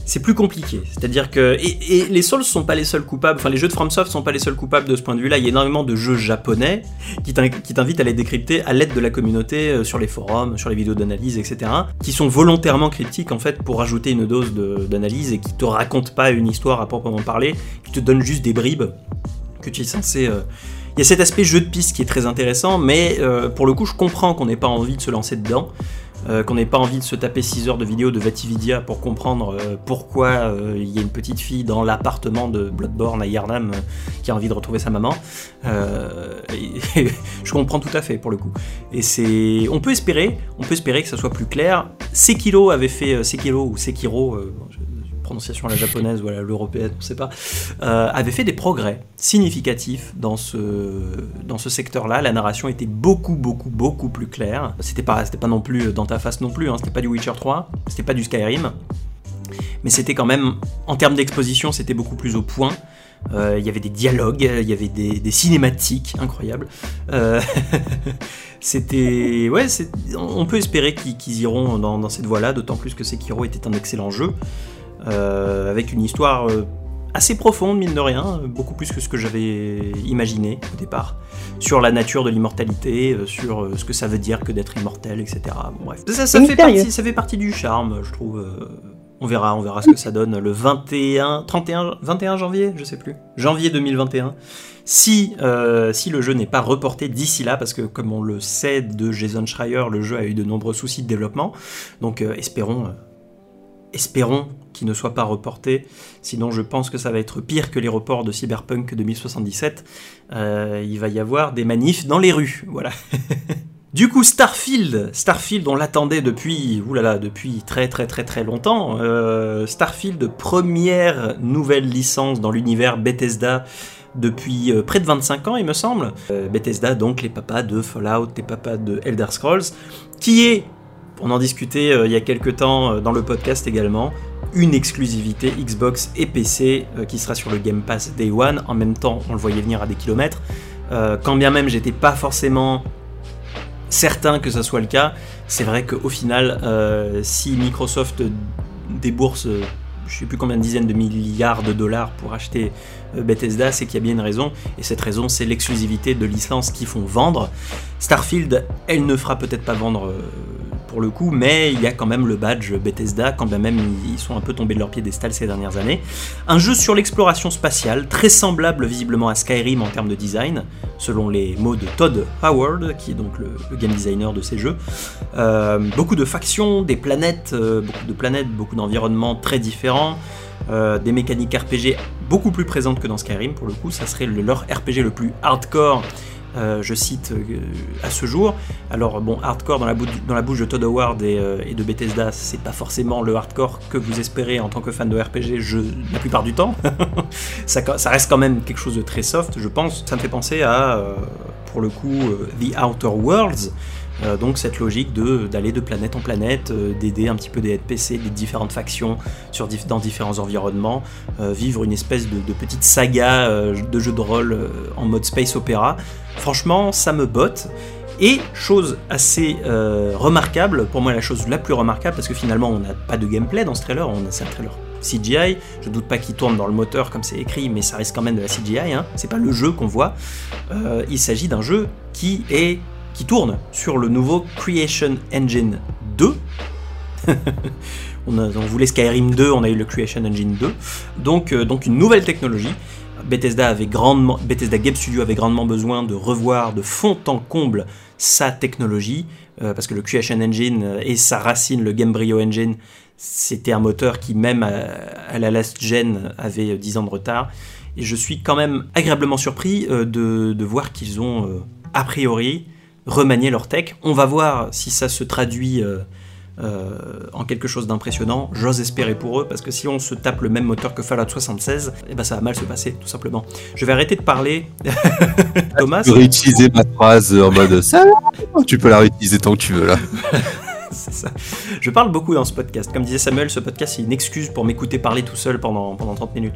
S1: c'est plus compliqué. C'est-à-dire que et, les Souls sont pas les seuls coupables. Enfin, les jeux de FromSoft sont pas les seuls coupables de ce point de vue-là. Il y a énormément de jeux japonais qui t'invitent à les décrypter à l'aide de la communauté euh, sur les forums, sur les vidéos d'analyse, etc. Qui sont volontairement critiques en fait pour ajouter une dose d'analyse et qui te racontent pas une histoire à proprement parler, qui te donnent juste des bribes que tu es censé euh, il y a cet aspect jeu de piste qui est très intéressant, mais euh, pour le coup, je comprends qu'on n'ait pas envie de se lancer dedans. Euh, qu'on n'ait pas envie de se taper 6 heures de vidéo de Vatividia pour comprendre euh, pourquoi euh, il y a une petite fille dans l'appartement de Bloodborne à Yarnam qui a envie de retrouver sa maman. [laughs] je comprends tout à fait pour le coup. Et c'est, on peut espérer, on peut espérer que ça soit plus clair. Sekiro avait fait Sekiro ou Sekiro, prononciation à la japonaise ou à l'européenne, on ne sait pas, euh, avait fait des progrès significatifs dans ce, dans ce secteur-là. La narration était beaucoup, beaucoup, beaucoup plus claire. C'était pas, c'était pas non plus dans ta face non plus, hein. c'était pas du Witcher 3, c'était pas du Skyrim, mais c'était quand même, en termes d'exposition, c'était beaucoup plus au point. Euh, il y avait des dialogues, il y avait des, cinématiques incroyables. Euh, [laughs] c'était. Ouais, on peut espérer qu'ils iront dans, dans cette voie-là, d'autant plus que Sekiro était un excellent jeu. Euh, avec une histoire euh, assez profonde, mine de rien, beaucoup plus que ce que j'avais imaginé au départ, sur la nature de l'immortalité, euh, sur ce que ça veut dire que d'être immortel, etc. bref, ça, fait partie, ça fait partie du charme, je trouve. On verra, on verra ce que ça donne le 21, 31, 21 janvier, je sais plus, janvier 2021. Si, si le jeu n'est pas reporté d'ici là, parce que comme on le sait de Jason Schreier, le jeu a eu de nombreux soucis de développement, donc espérons espérons qu'il ne soit pas reporté, sinon je pense que ça va être pire que les reports de Cyberpunk 2077. Euh, il va y avoir des manifs dans les rues, voilà. [laughs] Du coup, Starfield, Starfield, on l'attendait depuis, oulala, depuis très très très très longtemps. Euh, Starfield, première nouvelle licence dans l'univers Bethesda depuis euh, près de 25 ans, il me semble. Bethesda, donc les papas de Fallout, les papas de Elder Scrolls, qui est on en discutait euh, il y a quelques temps euh, dans le podcast également. Une exclusivité Xbox et PC euh, qui sera sur le Game Pass Day One. En même temps, on le voyait venir à des kilomètres. quand bien même j'étais pas forcément certain que ça soit le cas, c'est vrai qu'au final, si Microsoft débourse je sais plus combien de dizaines de milliards de dollars pour acheter Bethesda, c'est qu'il y a bien une raison, et cette raison c'est l'exclusivité de licences qui font vendre. Starfield, elle ne fera peut-être pas vendre pour le coup, mais il y a quand même le badge Bethesda, quand bien même ils sont un peu tombés de leur piédestal ces dernières années. Un jeu sur l'exploration spatiale, très semblable visiblement à Skyrim en termes de design, selon les mots de Todd Howard, qui est donc le, game designer de ces jeux. Euh, beaucoup de factions, des planètes, euh, beaucoup de planètes, beaucoup d'environnements très différents. Euh, des mécaniques RPG beaucoup plus présentes que dans Skyrim pour le coup, ça serait leur RPG le plus hardcore euh, je cite euh, à ce jour. Alors bon, hardcore dans la, bouche, de Todd Howard euh, et, de Bethesda, c'est pas forcément le hardcore que vous espérez en tant que fan de RPG la plupart du temps. [laughs] ça, reste quand même quelque chose de très soft, je pense. Ça me fait penser à, pour le coup, The Outer Worlds, euh, donc cette logique d'aller de, planète en planète, euh, d'aider un petit peu des NPC, des différentes factions dans différents environnements, euh, vivre une espèce de, petite saga de jeu de rôle en mode space opéra. Franchement, ça me botte. Et chose assez remarquable, pour moi la chose la plus remarquable, parce que finalement on n'a pas de gameplay dans ce trailer, on a c'est un trailer CGI. Je doute pas qu'il tourne dans le moteur comme c'est écrit, mais ça reste quand même de la CGI. Hein. C'est pas le jeu qu'on voit. il s'agit d'un jeu qui est qui tourne sur le nouveau Creation Engine 2. [laughs] on, voulait Skyrim 2, on a eu le Creation Engine 2. Donc, euh, donc une nouvelle technologie. Bethesda, avait grandement, Bethesda Game Studio avait grandement besoin de revoir de fond en comble sa technologie, euh, parce que le Creation Engine euh, et sa racine, le Gamebryo Engine, c'était un moteur qui, même à, la last gen, avait 10 ans de retard. Et je suis quand même agréablement surpris de, de, voir qu'ils ont, a priori, remanier leur tech. On va voir si ça se traduit euh, euh, en quelque chose d'impressionnant. J'ose espérer pour eux, parce que si on se tape le même moteur que Fallout 76, eh ben ça va mal se passer, tout simplement. Je vais arrêter de parler. [laughs] Thomas.
S3: Tu peux réutiliser ma phrase en mode ça. Tu peux la réutiliser tant que tu veux là. [laughs]
S1: c'est ça. Je parle beaucoup dans ce podcast. Comme disait Samuel, ce podcast c'est une excuse pour m'écouter parler tout seul pendant, pendant 30 minutes.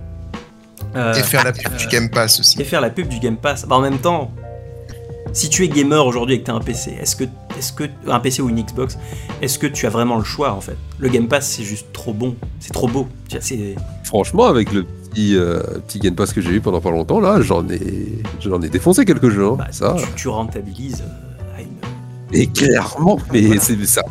S2: et faire la [laughs] pub du Game Pass aussi.
S1: Et faire la pub du Game Pass. Bah, en même temps, Si tu es gamer aujourd'hui et que tu as un PC, est-ce que, est que un PC ou une Xbox, est-ce que tu as vraiment le choix en fait? Le Game Pass c'est juste trop bon, c'est trop beau.
S3: Franchement, avec le petit, euh, petit Game Pass que j'ai eu pendant pas longtemps, là, j'en ai, j'en ai défoncé quelques jeux. Hein,
S1: bah,
S3: ça.
S1: Tu, rentabilises euh,
S3: Et clairement, mais c'est ça.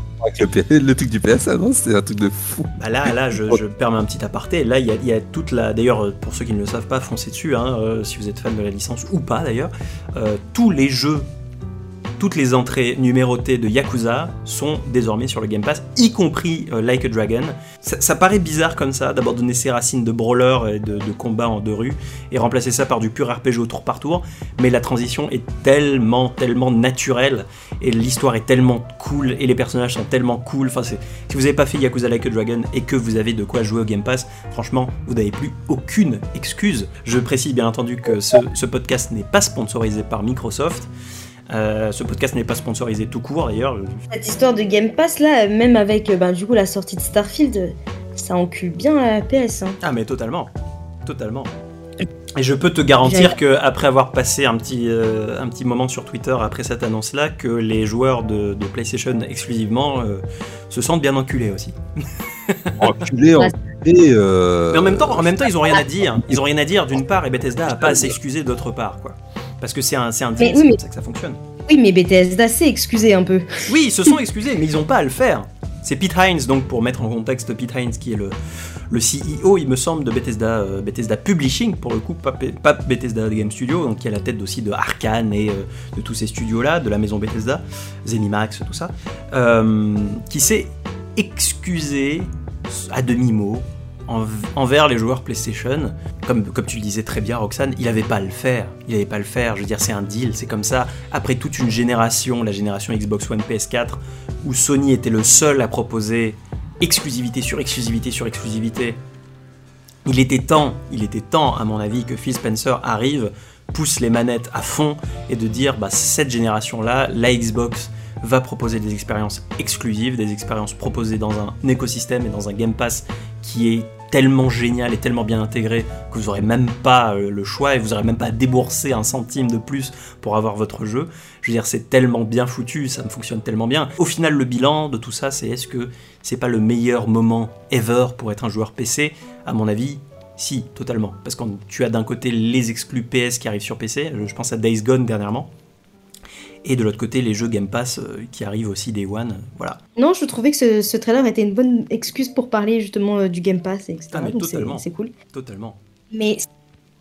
S3: Le, truc du PSN, non c'est un truc de fou.
S1: Bah là, là, je, je [laughs] permets un petit aparté. Là, il y, y, a toute la. D'ailleurs, pour ceux qui ne le savent pas, foncez dessus, hein, euh, si vous êtes fan de la licence ou pas d'ailleurs. tous les jeux toutes les entrées numérotées de Yakuza sont désormais sur le Game Pass, y compris euh, Like a Dragon. Ça, paraît bizarre comme ça, d'abandonner ses racines de brawler et de, combat en deux rues, et remplacer ça par du pur RPG au tour par tour, mais la transition est tellement, tellement naturelle, et l'histoire est tellement cool, et les personnages sont tellement cool. Enfin, si vous n'avez pas fait Yakuza Like a Dragon et que vous avez de quoi jouer au Game Pass, franchement, vous n'avez plus aucune excuse. Je précise bien entendu que ce podcast n'est pas sponsorisé par Microsoft. Euh, ce podcast n'est pas sponsorisé tout court d'ailleurs.
S4: Cette histoire de Game Pass là, même avec euh, ben, du coup la sortie de Starfield, ça encule bien la PS. Hein.
S1: Ah mais totalement, totalement. Et je peux te garantir que après avoir passé un petit, euh, un petit moment sur Twitter après cette annonce-là, que les joueurs de, PlayStation exclusivement se sentent bien enculés aussi. [laughs]
S3: enculés, enculés.
S1: Mais en même temps, en même temps, ils ont rien à dire. Ils ont rien à dire d'une part, et Bethesda a pas à s'excuser d'autre part, quoi. Parce que c'est un, c'est un deal, c'est comme ça que ça fonctionne.
S4: Oui, mais Bethesda s'est excusé un peu.
S1: Oui, ils se sont [laughs] excusés, mais ils n'ont pas à le faire. C'est Pete Hines, donc pour mettre en contexte Pete Hines, qui est le, le CEO, il me semble, de Bethesda, euh, Bethesda Publishing, pour le coup, pas, pas, Bethesda Game Studio, donc qui est à la tête aussi de Arkane et euh, de tous ces studios-là, de la maison Bethesda, Zenimax, tout ça, euh, qui s'est excusé à demi-mot envers les joueurs PlayStation. Comme, comme tu le disais très bien, Roxane, il n'avait pas à le faire. Il n'avait pas à le faire. Je veux dire, c'est un deal, c'est comme ça. Après toute une génération, la génération Xbox One PS4, où Sony était le seul à proposer exclusivité sur exclusivité sur exclusivité, il était temps, il était temps, à mon avis, que Phil Spencer arrive, pousse les manettes à fond et de dire, bah, cette génération-là, la Xbox va proposer des expériences exclusives, des expériences proposées dans un écosystème et dans un Game Pass qui est tellement génial et tellement bien intégré que vous n'aurez même pas euh, le choix et vous n'aurez même pas à débourser un centime de plus pour avoir votre jeu. Je veux dire, c'est tellement bien foutu, ça me fonctionne tellement bien. Au final, le bilan de tout ça, c'est est-ce que c'est pas le meilleur moment ever pour être un joueur PC À mon avis, si, totalement. Parce que tu as d'un côté les exclus PS qui arrivent sur PC, je pense à Days Gone dernièrement, et de l'autre côté les jeux Game Pass euh, qui arrivent aussi des One, voilà.
S4: Non, je trouvais que ce, trailer était une bonne excuse pour parler justement euh, du Game Pass, etc.
S1: Ah,
S4: totalement. C'est cool.
S1: Totalement.
S4: Mais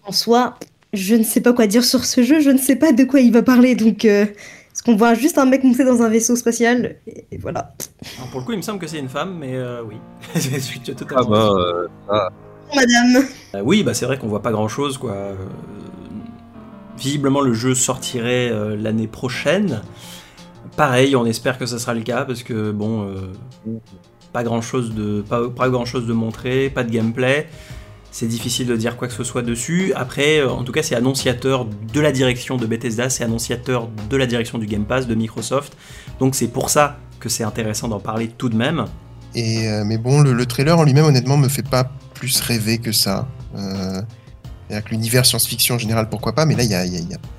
S4: en soi, je ne sais pas quoi dire sur ce jeu, je ne sais pas de quoi il va parler, donc euh, est-ce qu'on voit juste un mec monter dans un vaisseau spatial et, voilà.
S1: pour le coup, il me semble que c'est une femme, mais oui, [laughs] tu as totalement.
S3: Ah bah, ah.
S4: Madame.
S1: oui, bah c'est vrai qu'on voit pas grand chose, quoi. Visiblement, le jeu sortirait euh, l'année prochaine. Pareil, on espère que ça sera le cas parce que bon, euh, pas grand chose de pas, grand chose de montrer, pas de gameplay. C'est difficile de dire quoi que ce soit dessus. Après, euh, en tout cas, c'est annonciateur de la direction de Bethesda, c'est annonciateur de la direction du Game Pass de Microsoft. Donc c'est pour ça que c'est intéressant d'en parler tout de même.
S2: Et mais bon, le, trailer en lui-même, honnêtement, me fait pas plus rêver que ça. Avec l'univers science-fiction en général, pourquoi pas, mais là, y a,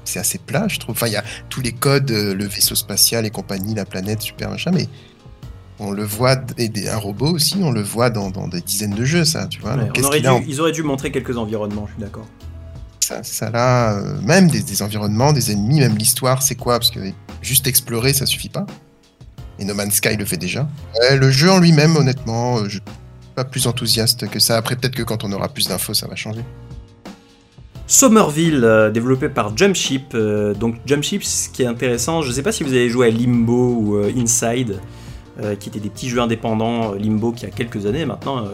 S2: c'est assez plat, je trouve. Enfin, il y a tous les codes, euh, le vaisseau spatial et compagnie, la planète, super machin, mais on le voit, et un robot aussi, on le voit dans, des dizaines de jeux, ça, tu vois.
S1: Ils auraient dû montrer quelques environnements, je suis d'accord.
S2: Ça, ça là, euh, même des, environnements, des ennemis, même l'histoire, c'est quoi? Parce que juste explorer, ça suffit pas. Et No Man's Sky le fait déjà. le jeu en lui-même, honnêtement, euh, je suis pas plus enthousiaste que ça. Après, peut-être que quand on aura plus d'infos, ça va changer.
S1: Somerville, euh, développé par Jumpship. Euh, donc Jumpship, ce qui est intéressant, je ne sais pas si vous avez joué à Limbo ou euh, Inside, qui étaient des petits jeux indépendants, Limbo qui a quelques années maintenant,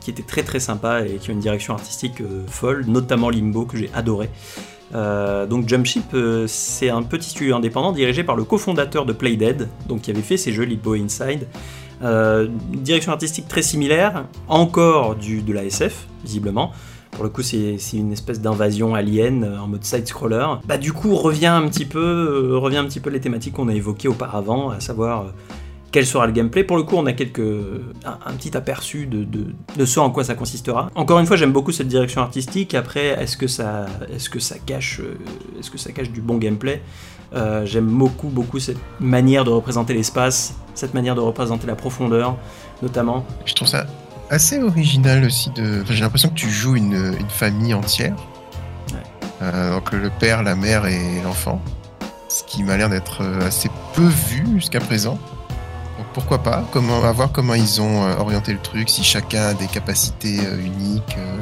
S1: qui étaient très très sympas et qui ont une direction artistique folle, notamment Limbo que j'ai adoré. donc Jumpship, c'est un petit studio indépendant dirigé par le cofondateur de Playdead, donc qui avait fait ces jeux Limbo et Inside. direction artistique très similaire, encore du, de la SF, visiblement. Pour le coup, c'est une espèce d'invasion alien euh, en mode side-scroller. Bah, du coup, revient un petit peu, euh, revient un petit peu les thématiques qu'on a évoquées auparavant, à savoir euh, quel sera le gameplay. Pour le coup, on a quelques, un, petit aperçu de, de, ce en quoi ça consistera. Encore une fois, j'aime beaucoup cette direction artistique. Après, est-ce que est-ce que ça est-ce que ça cache du bon gameplay? Euh, J'aime beaucoup, beaucoup cette manière de représenter l'espace, cette manière de représenter la profondeur, notamment.
S2: Je trouve ça assez original aussi. De... Enfin, J'ai l'impression que tu joues une, une famille entière. Euh, donc le père, la mère et l'enfant. Ce qui m'a l'air d'être euh, assez peu vu jusqu'à présent. Donc pourquoi pas? Comment, À voir comment ils ont euh, orienté le truc, si chacun a des capacités euh, uniques euh,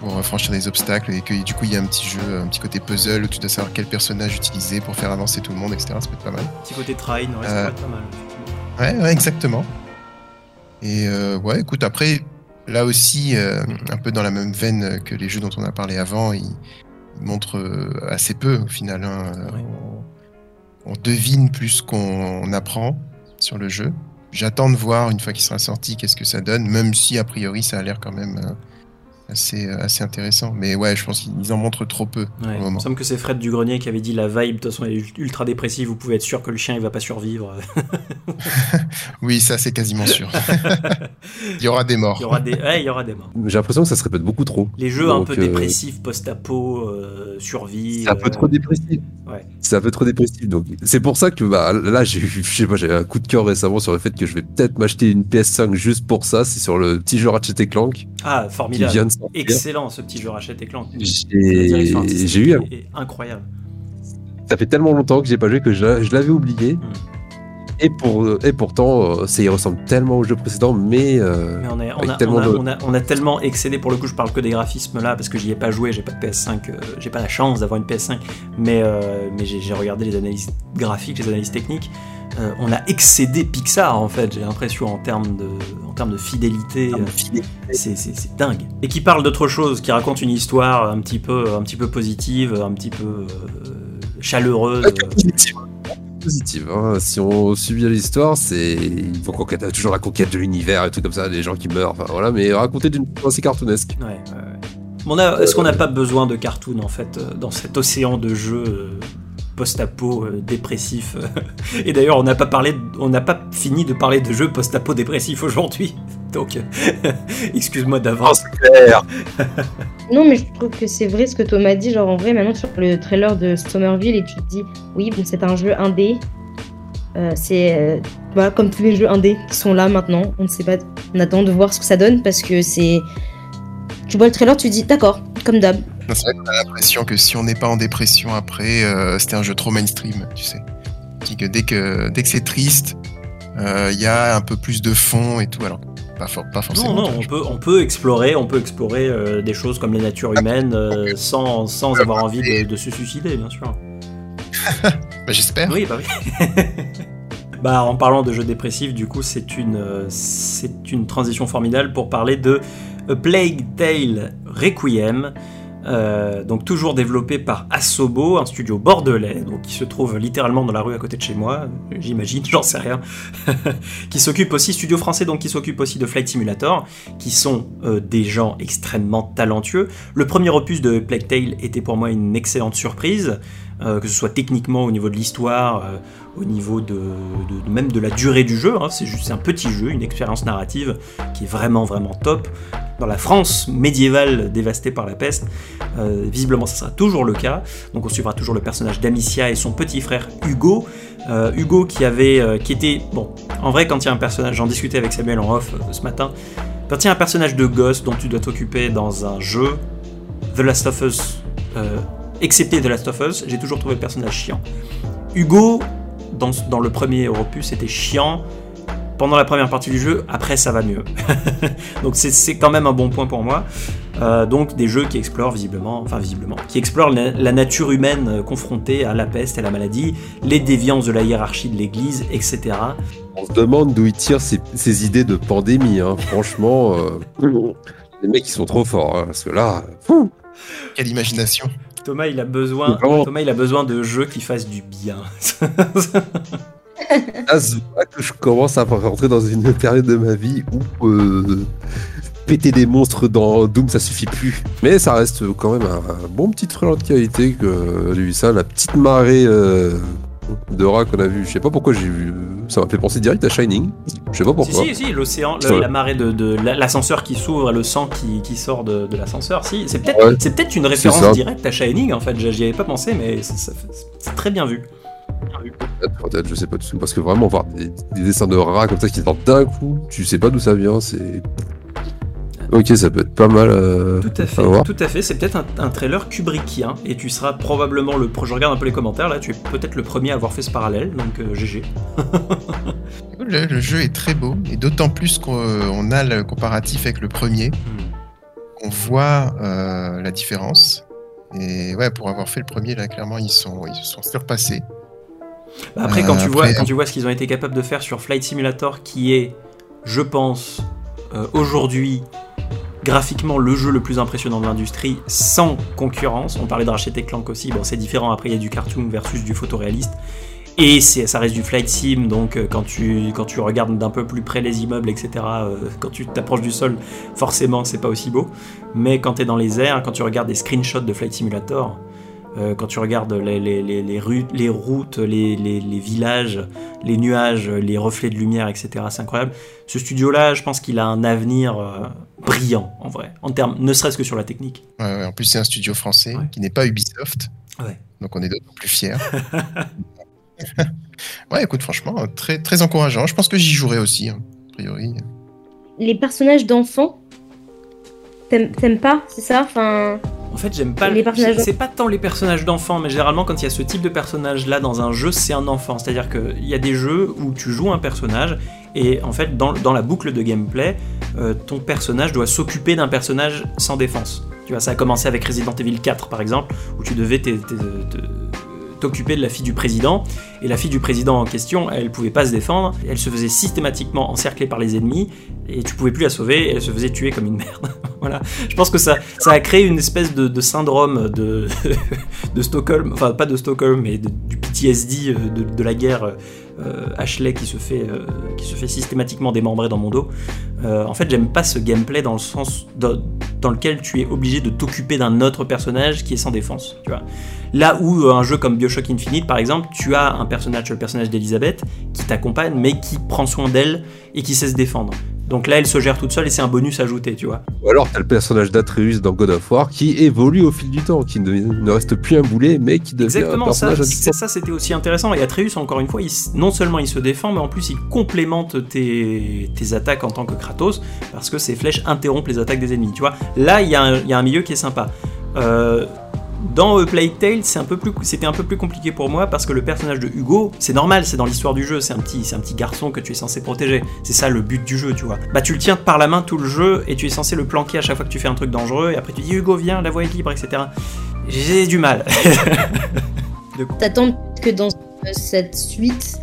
S2: pour euh, franchir des obstacles et que du coup il y a un petit jeu, un petit côté puzzle où tu dois savoir quel personnage utiliser pour faire avancer tout le monde, etc. Ça peut être pas mal.
S1: Petit côté train, ouais, ça
S2: Euh,
S1: pourrait être pas mal.
S2: Ouais, ouais, exactement. Et euh, ouais, écoute, après, là aussi, un peu dans la même veine que les jeux dont on a parlé avant, ils, ils montrent assez peu au final. hein.
S1: Ouais.
S2: On, on devine plus qu'on apprend sur le jeu. J'attends de voir une fois qu'il sera sorti qu'est-ce que ça donne, même si a priori ça a l'air quand même assez, euh, assez intéressant. Mais ouais, je pense qu'ils en montrent trop peu
S1: Ouais,
S2: pour le
S1: il me semble que c'est Fred Dugrenier qui avait dit la vibe, de toute façon, elle est ultra dépressive, vous pouvez être sûr que le chien il va pas survivre. [laughs] [laughs]
S2: Oui, ça c'est quasiment sûr. il y aura des morts.
S1: il, y aura des... ouais, il y aura des morts.
S3: J'ai l'impression que ça se répète beaucoup trop.
S1: Les jeux un peu
S3: euh,
S1: dépressifs, post-apo, euh, survie.
S3: C'est un peu
S1: euh,
S3: trop dépressif.
S1: Ouais.
S3: C'est un peu trop dépressif. Donc c'est pour ça que bah, là j'ai eu, je sais pas, j'ai eu un coup de cœur récemment sur le fait que je vais peut-être m'acheter une PS5 juste pour ça. C'est sur le petit jeu Ratchet et Clank
S1: Ah,
S3: qui
S1: formidable.
S3: vient de sortir.
S1: Excellent ce petit jeu Ratchet et Clank.
S3: J'ai eu, un-
S1: est incroyable.
S3: ça fait tellement longtemps que j'ai pas joué que je, je l'avais oublié.
S1: Hmm.
S3: Et pour et pourtant, euh, ça y ressemble tellement au jeu précédent, mais, euh,
S1: Mais on, est- on
S3: avec
S1: a,
S3: tellement
S1: on, a,
S3: de-
S1: on, a, on a tellement excédé, pour le coup je parle que des graphismes là, parce que j'y ai pas joué, j'ai pas de PS5, euh, j'ai pas la chance d'avoir une PS5, mais, euh, mais j'ai regardé les analyses graphiques, les analyses techniques. Euh, on a excédé Pixar en fait, j'ai l'impression en termes de, en termes de fidélité. euh, c'est dingue. Et qui parle d'autre chose, qui raconte une histoire un petit peu, un petit peu positive, un petit peu euh, chaleureuse.
S3: positive. hein. Si on suit bien l'histoire, c'est il faut conquête- toujours la conquête de l'univers et tout comme ça, des gens qui meurent, enfin voilà, mais raconté d'une façon assez cartoonesque.
S1: Ouais, ouais, Est-ce qu'on n'a pas besoin de cartoon en fait dans cet océan de jeux post-apo euh, dépressifs [laughs] euh. Et d'ailleurs, on n'a pas parlé, on n'a pas fini de parler de jeux post-apo dépressifs aujourd'hui. [laughs] Donc, [laughs] excuse-moi d'avance.
S3: clair.
S4: Non, mais je trouve que c'est vrai ce que Thomas dit. Genre, en vrai, maintenant, sur le trailer de Somerville, et tu te dis, oui, bon, c'est un jeu indé. Euh, c'est euh, voilà, comme tous les jeux indés qui sont là maintenant. On ne sait pas. On attend de voir ce que ça donne parce que c'est. Tu vois le trailer, tu te dis, d'accord, comme d'hab.
S2: C'est vrai a l'impression que si on n'est pas en dépression après, euh, c'était un jeu trop mainstream, tu sais. Que dès que, dès que c'est triste, euh, il y a un peu plus de fond et tout. Alors, pas, for- pas forcément.
S1: Non, non, on peut, on peut explorer, on peut explorer euh, des choses comme les natures humaines euh, sans, sans avoir envie de, de se suicider, bien sûr. [laughs]
S2: Bah, J'espère.
S1: Oui, bah oui. [laughs] bah, en parlant de jeux dépressifs, du coup, c'est une, euh, c'est une transition formidable pour parler de A Plague Tale Requiem. Euh, donc toujours développé par Asobo, un studio bordelais, donc qui se trouve littéralement dans la rue à côté de chez moi, j'imagine, j'en sais rien, [laughs] qui s'occupe aussi, studio français, donc qui s'occupe aussi de Flight Simulator, qui sont euh, des gens extrêmement talentueux. Le premier opus de Plague Tale était pour moi une excellente surprise, que ce soit techniquement au niveau de l'histoire, euh, au niveau de, même de la durée du jeu. hein. c'est juste un petit jeu, une expérience narrative qui est vraiment vraiment top. Dans la France médiévale dévastée par la peste, euh, visiblement ça sera toujours le cas. Donc on suivra toujours le personnage d'Amicia et son petit frère Hugo. Euh, Hugo qui avait, euh, qui était bon. En vrai, quand il y a un personnage, j'en discutais avec Samuel en off euh, ce matin. Quand il y a un personnage de gosse dont tu dois t'occuper dans un jeu, The Last of Us, euh, excepté The Last of Us, j'ai toujours trouvé le personnage chiant. Hugo, dans, dans le premier opus, c'était chiant pendant la première partie du jeu, après ça va mieux. [laughs] donc c'est- c'est quand même un bon point pour moi. Euh, donc des jeux qui explorent visiblement, enfin visiblement, qui explorent la, la nature humaine euh, confrontée à la peste et la maladie, les déviances de la hiérarchie de l'Église, etc.
S3: On se demande d'où il tire ses, ses idées de pandémie. hein. Franchement, euh, [laughs] les mecs ils sont trop forts. hein, parce que là, fou,
S2: Quelle imagination.
S1: Thomas, il a besoin,
S3: Vraiment.
S1: Thomas, il a besoin de jeux qui fassent du bien. [laughs]
S3: là, que je commence à rentrer dans une période de ma vie où euh, péter des monstres dans Doom ça suffit plus. Mais ça reste quand même un, un bon petit trailer de qualité que vu ça, la petite marée euh, de rats qu'on a vu. Je sais pas pourquoi j'ai vu Ça m'a fait penser direct à Shining. Je sais pas pourquoi.
S1: Si, si, si, l'océan, la marée de, de- la- l'ascenseur qui s'ouvre et le sang qui, qui sort de, de l'ascenseur. Si, c'est peut-être
S3: Ouais.
S1: peut-être une référence directe à Shining en fait. J'y avais pas pensé, mais c'est très bien vu.
S3: Peut-être, je sais pas du tout. Parce que vraiment, voir des, des dessins de rats comme ça qui sortent d'un coup, tu sais pas d'où ça vient, c'est. Ok, ça peut être pas mal. euh,
S1: Tout à fait,
S3: à voir.
S1: tout à fait. C'est peut-être un, un trailer kubrickien et tu seras probablement le. pro- Je regarde un peu les commentaires là. Tu es peut-être le premier à avoir fait ce parallèle, donc euh, GG. [laughs]
S2: Le, le jeu est très beau, et d'autant plus qu'on on a le comparatif avec le premier, on voit euh, la différence. Et ouais, pour avoir fait le premier, là, clairement, ils sont, ils se sont surpassés.
S1: Bah après,
S2: Euh,
S1: quand, tu vois, quand tu vois ce qu'ils ont été capables de faire sur Flight Simulator, qui est, je pense, euh, aujourd'hui, graphiquement, le jeu le plus impressionnant de l'industrie, sans concurrence. On parlait de Ratchet et Clank aussi, bon, c'est différent, après il y a du cartoon versus du photoréaliste. Et ça reste du flight sim, donc euh, quand tu, quand tu regardes d'un peu plus près les immeubles, etc., euh, quand tu t'approches du sol, forcément c'est pas aussi beau. Mais quand tu es dans les airs, quand tu regardes des screenshots de Flight Simulator, euh, quand tu regardes les, les, les, les, rues- les routes, les, les, les villages, les nuages, les reflets de lumière, etc., c'est incroyable. Ce studio-là, je pense qu'il a un avenir euh, brillant, en vrai, en termes, ne serait-ce que sur la technique.
S2: Ouais, ouais, en plus, c'est un studio français
S1: Ouais.
S2: qui n'est pas Ubisoft.
S1: Ouais.
S2: Donc on est d'autant plus fiers. [laughs] [laughs] ouais, écoute, franchement, très, très encourageant. Je pense que j'y jouerai aussi, hein, a priori.
S4: Les personnages d'enfants, t'aimes pas, c'est ça? Enfin,
S1: En fait, j'aime pas.
S4: Les personnages-
S1: C'est pas tant les personnages d'enfants, mais généralement, quand il y a ce type de personnage là dans un jeu, c'est un enfant. C'est-à-dire qu'il y a des jeux où tu joues un personnage et en fait, dans, dans la boucle de gameplay, euh, ton personnage doit s'occuper d'un personnage sans défense. Tu vois, ça a commencé avec Resident Evil 4 par exemple, où tu devais te- t'occuper de la fille du président, et la fille du président en question, elle pouvait pas se défendre, elle se faisait systématiquement encercler par les ennemis, et tu pouvais plus la sauver, elle se faisait tuer comme une merde. [laughs] voilà. Je pense que ça, ça a créé une espèce de, syndrome de, [laughs] de Stockholm, enfin pas de Stockholm, mais du PTSD euh, de, de la guerre euh, Ashley qui se, fait, euh, qui se fait systématiquement démembrer dans mon dos. En fait, j'aime pas ce gameplay dans le sens dans lequel tu es obligé de t'occuper d'un autre personnage qui est sans défense. Tu vois. Là où euh, un jeu comme Bioshock Infinite, par exemple, tu as un personnage, le personnage d'Elisabeth, qui t'accompagne, mais qui prend soin d'elle et qui sait se défendre. Donc là, elle se gère toute seule et c'est un bonus ajouté, tu vois.
S3: Ou alors, t'as le personnage d'Atreus dans God of War qui évolue au fil du temps, qui ne, ne reste plus un boulet, mais qui devient un
S1: Exactement, ça,
S3: personnage addictif.
S1: ça c'était aussi intéressant. Et Atreus, encore une fois, il non seulement il se défend, mais en plus il complémente tes, tes attaques en tant que Kratos, parce que ses flèches interrompent les attaques des ennemis. Tu vois, là, il y, a un- il y a un milieu qui est sympa. Euh, dans A Plague c'était un peu plus compliqué pour moi parce que le personnage de Hugo, c'est normal, c'est dans l'histoire du jeu, c'est un petit, c'est un petit garçon que tu es censé protéger. C'est ça le but du jeu, tu vois. Bah tu le tiens par la main tout le jeu et tu es censé le planquer à chaque fois que tu fais un truc dangereux et après tu dis Hugo viens, la voie est libre, etc. J'ai du mal. [laughs]
S4: t'attends que dans cette suite,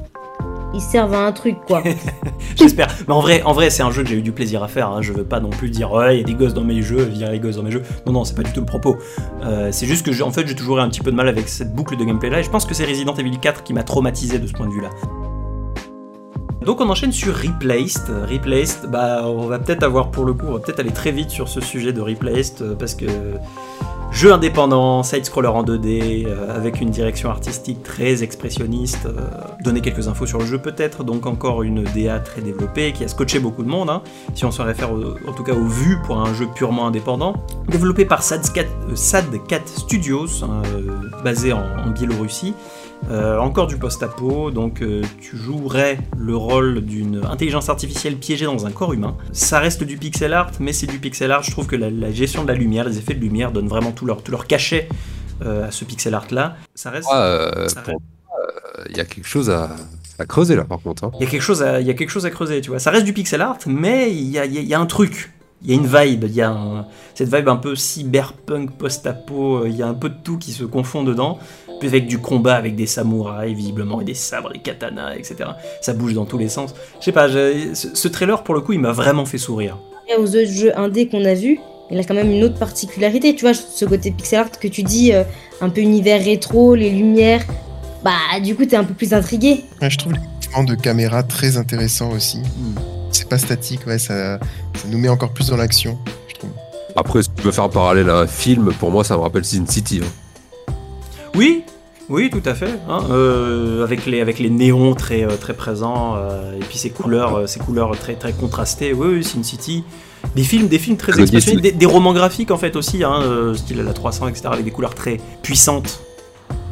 S4: ils servent à un truc, quoi. [laughs]
S1: J'espère. Mais en vrai, en vrai, c'est un jeu que j'ai eu du plaisir à faire. hein. Je veux pas non plus dire ouais, il y a des gosses dans mes jeux, viens les gosses dans mes jeux. Non, non, c'est pas du tout le propos. Euh, c'est juste que j'ai- en fait, j'ai toujours eu un petit peu de mal avec cette boucle de gameplay là. Et je pense que c'est Resident Evil 4 qui m'a traumatisé de ce point de vue là. Donc on enchaîne sur Replaced. Replaced, bah on va peut-être avoir pour le coup, on va peut-être aller très vite sur ce sujet de Replaced euh, parce que jeu indépendant, side-scroller en 2D, euh, avec une direction artistique très expressionniste. euh, donner quelques infos sur le jeu peut-être, donc encore une DA très développée qui a scotché beaucoup de monde, hein, si on se réfère en tout cas aux vues pour un jeu purement indépendant. Développé par Sadcat, euh, Sadcat Studios, hein, basé en Biélorussie. Euh, encore du post-apo, donc euh, tu jouerais le rôle d'une intelligence artificielle piégée dans un corps humain. Ça reste du pixel art, mais c'est du pixel art. Je trouve que la, la gestion de la lumière, les effets de lumière donnent vraiment tout leur, tout leur cachet euh, à ce pixel art là. Ça reste.
S3: Il y a quelque chose à, à creuser là, par contre. hein.
S1: Il y, a quelque chose à, il y a quelque chose à creuser, tu vois. Ça reste du pixel art, mais il y a, il y a- il y a un truc. Il y a une vibe, il y a un- cette vibe un peu cyberpunk, post-apo, il y a un peu de tout qui se confond dedans. Puis avec du combat, avec des samouraïs, visiblement, et des sabres, des katanas, etc. Ça bouge dans tous les sens. Je sais pas, ce, trailer, pour le coup, il m'a vraiment fait sourire.
S4: Et aux autres jeux indés qu'on a vus, il a quand même une autre particularité, tu vois, ce côté pixel art que tu dis, euh, un peu univers rétro, les lumières. Bah, du coup, t'es un peu plus intrigué.
S2: Ouais, je trouve les mouvements de caméra très intéressants aussi. C'est pas statique, ouais, ça, ça nous met encore plus dans l'action, je trouve.
S3: Après, si tu veux faire un parallèle à un film, pour moi, ça me rappelle Sin City. hein.
S1: Oui, Oui, tout à fait. hein, euh, avec, les, avec les néons très, euh, très présents euh, et puis ces couleurs, ces couleurs très, très contrastées. Oui, oui, Sin City. Des films, des films très
S3: Claudius,
S1: expressionnistes, des, des romans graphiques en fait aussi, hein, euh, style la 300, etc., avec des couleurs très puissantes.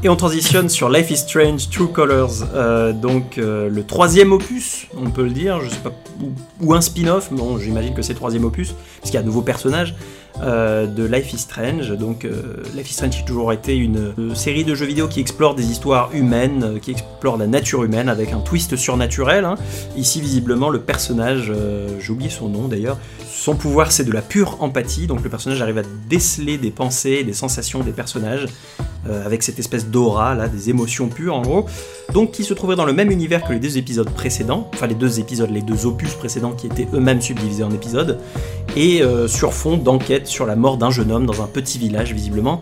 S1: Et on transitionne sur Life is Strange, True Colors, donc le troisième opus, on peut le dire, je sais pas, ou, ou un spin-off, mais bon, j'imagine que c'est le troisième opus, puisqu'il y a un nouveau personnage euh, de Life is Strange. Donc, euh, Life is Strange a toujours été une euh, série de jeux vidéo qui explore des histoires humaines, qui explore la nature humaine avec un twist surnaturel. hein. Ici, visiblement, le personnage, j'ai oublié son nom d'ailleurs, son pouvoir c'est de la pure empathie. Donc, le personnage arrive à déceler des pensées, des sensations des personnages euh, avec cette espèce d'aura là, des émotions pures en gros. Donc, qui se trouverait dans le même univers que les deux épisodes précédents, enfin les deux épisodes, les deux opus précédents qui étaient eux-mêmes subdivisés en épisodes et euh, sur fond d'enquête sur la mort d'un jeune homme dans un petit village visiblement.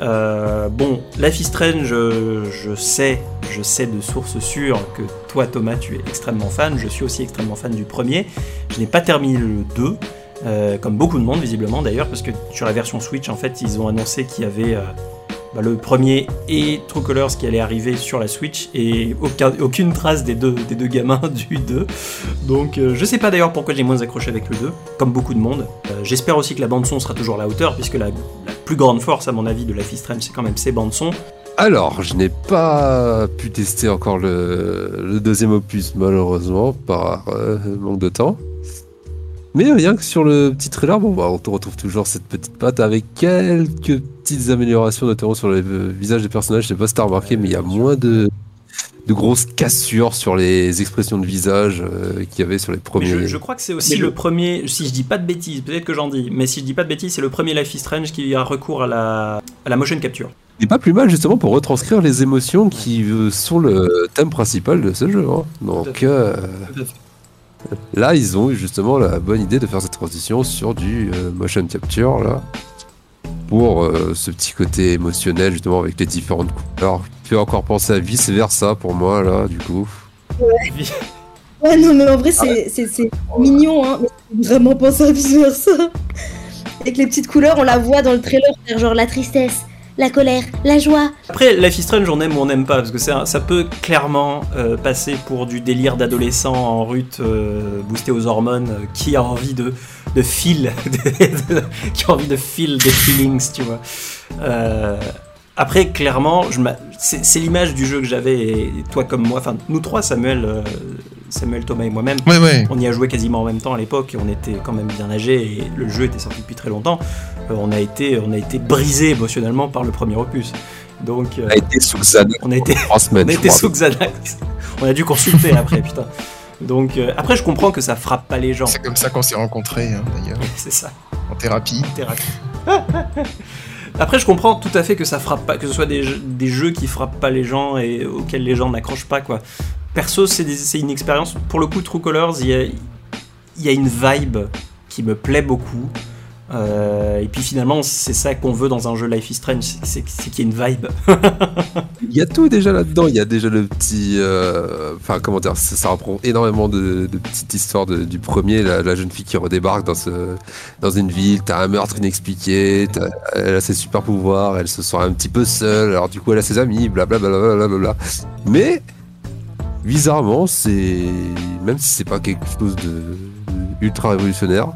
S1: Euh, bon, Life is Strange, je, sais, je sais de sources sûres que toi Thomas tu es extrêmement fan, je suis aussi extrêmement fan du premier. Je n'ai pas terminé le 2, euh, comme beaucoup de monde visiblement d'ailleurs, parce que sur la version Switch en fait ils ont annoncé qu'il y avait euh, bah, le premier et True Colors qui allait arriver sur la Switch et aucun- aucune trace des deux, gamins [laughs] du 2. Donc euh, je sais pas d'ailleurs pourquoi j'ai moins accroché avec le 2, comme beaucoup de monde. Euh, J'espère aussi que la bande son sera toujours à la hauteur, puisque la, la plus grande force à mon avis de is Strange c'est quand même ses bandes son.
S3: Alors, je n'ai pas pu tester encore le, le deuxième opus, malheureusement, par euh, manque de temps. Mais rien que sur le petit trailer, bon, bah, on te retrouve toujours cette petite patte avec quelques petites améliorations, notamment sur le euh, visage des personnages. Je sais pas si t'as remarqué, mais il y a moins de, de grosses cassures sur les expressions de visage euh, qu'il y avait sur les premiers.
S1: je, je crois que c'est aussi
S4: Mais
S1: le premier, si je dis pas de bêtises, peut-être que j'en dis, mais si je dis pas de bêtises, c'est le premier Life is Strange qui a recours à la, à la motion capture.
S3: Il n'est pas plus mal justement pour retranscrire les émotions qui euh, sont le thème principal de ce jeu. hein.
S1: Tout à
S3: Donc
S1: fait.
S3: euh, là, ils ont eu justement la bonne idée de faire cette transition sur du euh, motion capture là pour euh, ce petit côté émotionnel justement avec les différentes couleurs. Peux encore penser à vice versa pour moi là du coup.
S4: Ouais, non, mais en vrai, c'est c'est- mignon, hein. Mais vraiment penser à vice versa. Avec les petites couleurs, on la voit dans le trailer genre la tristesse, la colère, la joie.
S1: Après, Life is Strange, on aime ou on n'aime pas, parce que ça, ça peut clairement euh, passer pour du délire d'adolescent en rut, euh, boosté aux hormones, euh, qui a envie de, de feel, [laughs] qui a envie de feel des feelings, tu vois. Après, clairement, c'est l'image du jeu que j'avais, et toi comme moi, enfin, nous trois, Samuel, Samuel, Thomas et moi-même,
S2: Ouais, ouais.
S1: on y a joué quasiment en même temps à l'époque, et on était quand même bien âgés, et le jeu était sorti depuis très longtemps. Euh, on, a été, on a été brisé émotionnellement par le premier opus. Donc, euh,
S3: On a été sous Xanax
S1: on a été,
S3: trois semaines. [laughs]
S1: on a
S3: je
S1: été
S3: crois.
S1: sous Xanax. On a dû consulter après, putain. Donc, euh, après, je comprends que ça frappe pas les gens.
S2: C'est comme ça qu'on s'est rencontrés, hein, d'ailleurs, [laughs]
S1: C'est ça,
S2: en thérapie.
S1: thérapie. [laughs] Après, je comprends tout à fait que ça frappe pas, que ce soit des, jeux- des jeux qui frappent pas les gens et auxquels les gens n'accrochent pas, quoi. Perso, c'est une expérience. Pour le coup, True Colors, il y a, une vibe qui me plaît beaucoup. Euh, et puis finalement, c'est ça qu'on veut dans un jeu Life is Strange, c'est qu'il y ait une vibe. [laughs]
S3: Il y a tout déjà là-dedans. Il y a déjà le petit. euh, Enfin, comment dire Ça, reprend énormément de, petites histoires du premier. La, jeune fille qui redébarque dans, ce, dans une ville. T'as un meurtre inexpliqué. Elle a ses super pouvoirs. Elle se sent un petit peu seule. Alors, du coup, elle a ses amis. Blablabla. Bla, Mais, bizarrement, c'est. Même si c'est pas quelque chose de ultra révolutionnaire.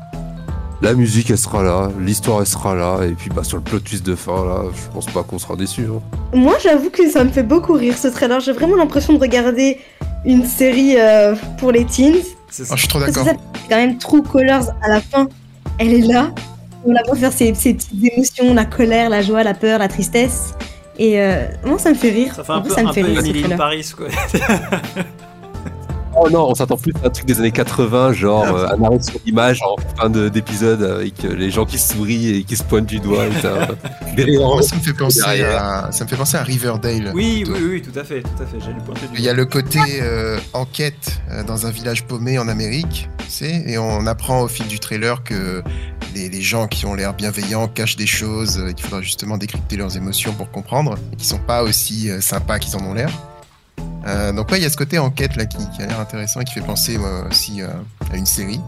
S3: La musique elle sera là, l'histoire elle sera là, et puis bah sur le plot twist de fin là, je pense pas qu'on sera déçu. Hein.
S4: Moi, j'avoue que ça me fait beaucoup rire ce trailer. J'ai vraiment l'impression de regarder une série euh, pour les teens.
S1: C'est
S2: Ah,
S1: ça.
S2: je suis trop d'accord.
S4: ça, c'est quand même True Colors à la fin. Elle est là. On la voit faire ses, ses petites émotions, la colère, la joie, la peur, la tristesse. Et euh, moi, ça me fait rire.
S1: Ça fait un peu,
S4: ça me
S1: un
S4: fait
S1: peu
S4: rire ce.
S1: Paris, quoi.
S3: Oh non, on s'attend plus à un truc des années 80, genre euh, un arrêt sur l'image en fin de- d'épisode avec euh, les gens qui sourient et qui se pointent du doigt. Et des [laughs]
S2: Moi, ça me fait penser à, ça me fait penser à Riverdale.
S1: Oui, oui, oui, tout à fait, tout à fait. J'allais le pointer du
S2: Il y a le côté euh, enquête euh, dans un village paumé en Amérique, tu sais, et on apprend au fil du trailer que les, gens qui ont l'air bienveillants cachent des choses, euh, qu'il faudra justement décrypter leurs émotions pour comprendre, qui sont pas aussi euh, sympas qu'ils en ont l'air. Euh, donc ouais, il y a ce côté enquête là qui, a l'air intéressant et qui fait penser aussi euh, à une série.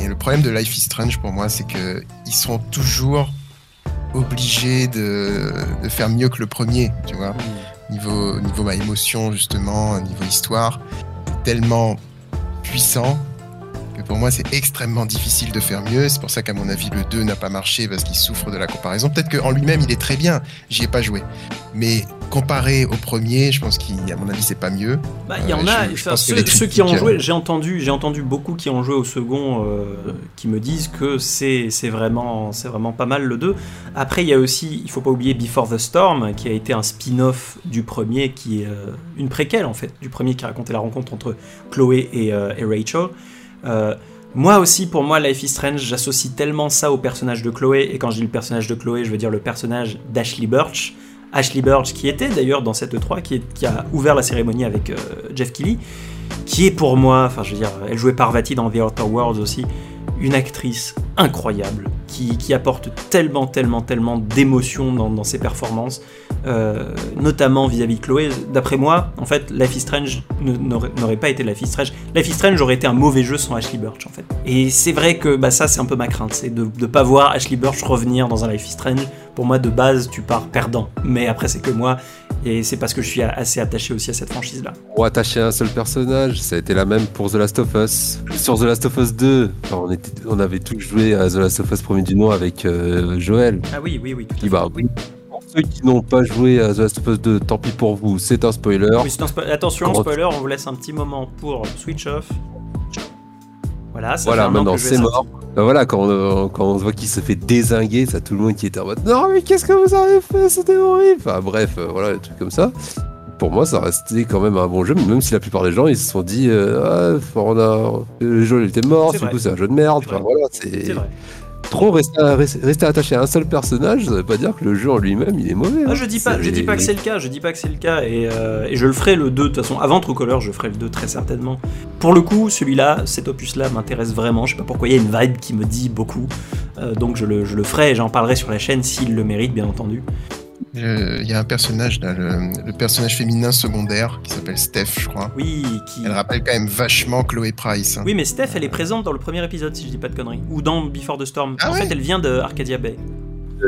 S2: Et le problème de Life is Strange pour moi, c'est que ils sont toujours obligé de, faire mieux que le premier, tu vois. Niveau, niveau ma émotion, justement, niveau histoire, tellement puissant que pour moi c'est extrêmement difficile de faire mieux. C'est pour ça qu'à mon avis le 2 n'a pas marché parce qu'il souffre de la comparaison. Peut-être qu'en lui-même il est très bien, j'y ai pas joué. Mais comparé au premier, je pense qu'à mon avis c'est pas mieux.
S1: Bah, il y en a, ceux, qui ont joué, j'ai entendu, j'ai entendu beaucoup qui ont joué au second euh, qui me disent que c'est vraiment, c'est vraiment pas mal le 2. Après il y a aussi, il faut pas oublier Before the Storm qui a été un spin-off du premier qui est euh, une préquelle en fait, du premier qui racontait la rencontre entre Chloé et, euh, et Rachel. Euh, moi aussi, pour moi, Life is Strange, j'associe tellement ça au personnage de Chloé, et quand je dis le personnage de Chloé, je veux dire le personnage d'Ashley Birch. Ashley Birch, qui était d'ailleurs dans cette 3, qui, a ouvert la cérémonie avec euh, Jeff Kelly, qui est pour moi, enfin je veux dire, elle jouait Parvati dans The Outer Worlds aussi, une actrice incroyable, qui, apporte tellement, tellement, tellement d'émotions dans, ses performances, euh, notamment vis-à-vis de Chloé. D'après moi, en fait, Life is Strange n'aurait pas été Life is Strange. Life is Strange aurait été un mauvais jeu sans Ashley Birch, en fait. Et c'est vrai que bah, ça, c'est un peu ma crainte, c'est de ne pas voir Ashley Birch revenir dans un Life is Strange. Pour moi, de base, tu pars perdant. Mais après, c'est que moi, et c'est parce que je suis assez attaché aussi à cette franchise-là.
S3: Pour attacher à un seul personnage, ça a été la même pour The Last of Us. Sur The Last of Us 2, on, était, on avait tous joué à The Last of Us premier du nom avec euh, Joël.
S1: Ah oui, oui, oui.
S3: Tout bah, oui. Ceux qui n'ont pas joué à The Last of Us 2, tant pis pour vous, c'est un spoiler.
S1: Attention, spoiler, on vous laisse un petit moment pour switch off. Voilà, ça
S3: voilà maintenant c'est mort. Bah voilà, quand on, quand on voit qu'il se fait désinguer, ça tout le monde qui était en mode Non, mais qu'est-ce que vous avez fait C'était horrible Enfin bref, euh, voilà, des trucs comme ça. Pour moi, ça restait quand même un bon jeu, même si la plupart des gens ils se sont dit euh, ah, on a, le jeu il était mort, du coup c'est un jeu de merde. Enfin, voilà, c'est trop rester, attaché à un seul personnage, ça veut pas dire que le jeu en lui-même il est mauvais.
S1: Ah, je dis pas, je dis pas que c'est le cas, je dis pas que c'est le cas, et, euh, et, je le ferai le 2 de toute façon. Avant True Color, je ferai le 2 très certainement. Pour le coup, celui-là, cet opus-là m'intéresse vraiment. Je sais pas pourquoi il y a une vibe qui me dit beaucoup, euh, donc je le, je le ferai et j'en parlerai sur la chaîne s'il le mérite, bien entendu.
S2: Il y a un personnage, là, le, personnage féminin secondaire qui s'appelle Steph, je crois.
S1: Oui, qui.
S2: Elle rappelle quand même vachement Chloé Price. Hein.
S1: Oui, mais Steph, elle est présente dans le premier épisode, si je dis pas de conneries. Ou dans Before the Storm. Ah en fait, elle vient de Arcadia Bay.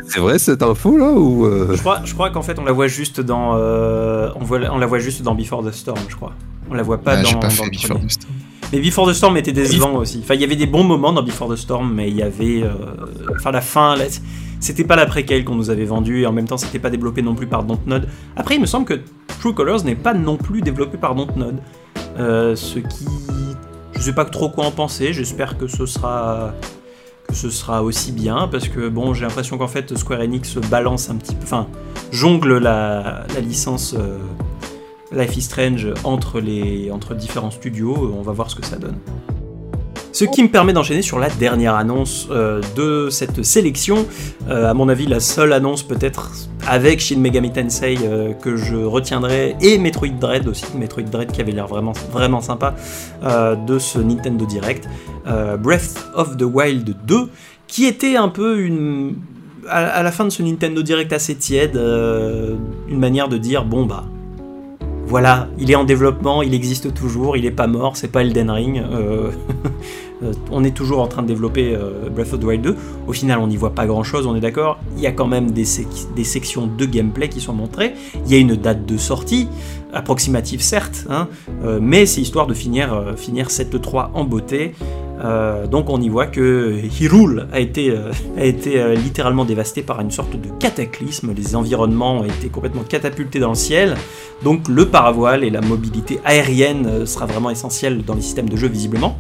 S3: C'est vrai cette info là ou euh?
S1: Je crois, je crois qu'en fait on la voit juste dans, euh, on, voit, on la voit juste dans Before the Storm, je crois. On la voit pas ah, dans,
S2: pas
S1: dans
S2: Before the Storm.
S1: Mais Before the Storm était décevant aussi. Enfin, il y avait des bons moments dans Before the Storm, mais il y avait, euh, enfin la fin, c'était pas la préquelle qu'on nous avait vendue et en même temps c'était pas développé non plus par Dontnod. Après il me semble que True Colors n'est pas non plus développé par Dontnod. Euh, ce qui... Je sais pas trop quoi en penser, j'espère que ce sera que ce sera aussi bien parce que bon j'ai l'impression qu'en fait Square Enix balance un petit peu, enfin jongle la, licence euh, Life is Strange entre, les, entre différents studios, on va voir ce que ça donne. Ce qui me permet d'enchaîner sur la dernière annonce euh, de cette sélection. Euh, à mon avis, la seule annonce peut-être avec Shin Megami Tensei euh, que je retiendrai et Metroid Dread aussi, Metroid Dread qui avait l'air vraiment, vraiment sympa de ce Nintendo Direct. Breath of the Wild 2 qui était un peu une à, la fin de ce Nintendo Direct assez tiède, une manière de dire bon bah voilà, il est en développement, il existe toujours, il est pas mort, c'est pas Elden Ring. Euh, [laughs] on est toujours en train de développer euh, Breath of the Wild 2. Au final, on n'y voit pas grand chose, on est d'accord. Il y a quand même des, sections de gameplay qui sont montrées. Il y a une date de sortie, approximative certes, hein, mais c'est histoire de finir, cette 3 en beauté. Euh, donc on y voit que Hyrule a été, euh, euh, littéralement dévasté par une sorte de cataclysme, les environnements ont été complètement catapultés dans le ciel, donc le paravoile et la mobilité aérienne sera vraiment essentielle dans les systèmes de jeu visiblement.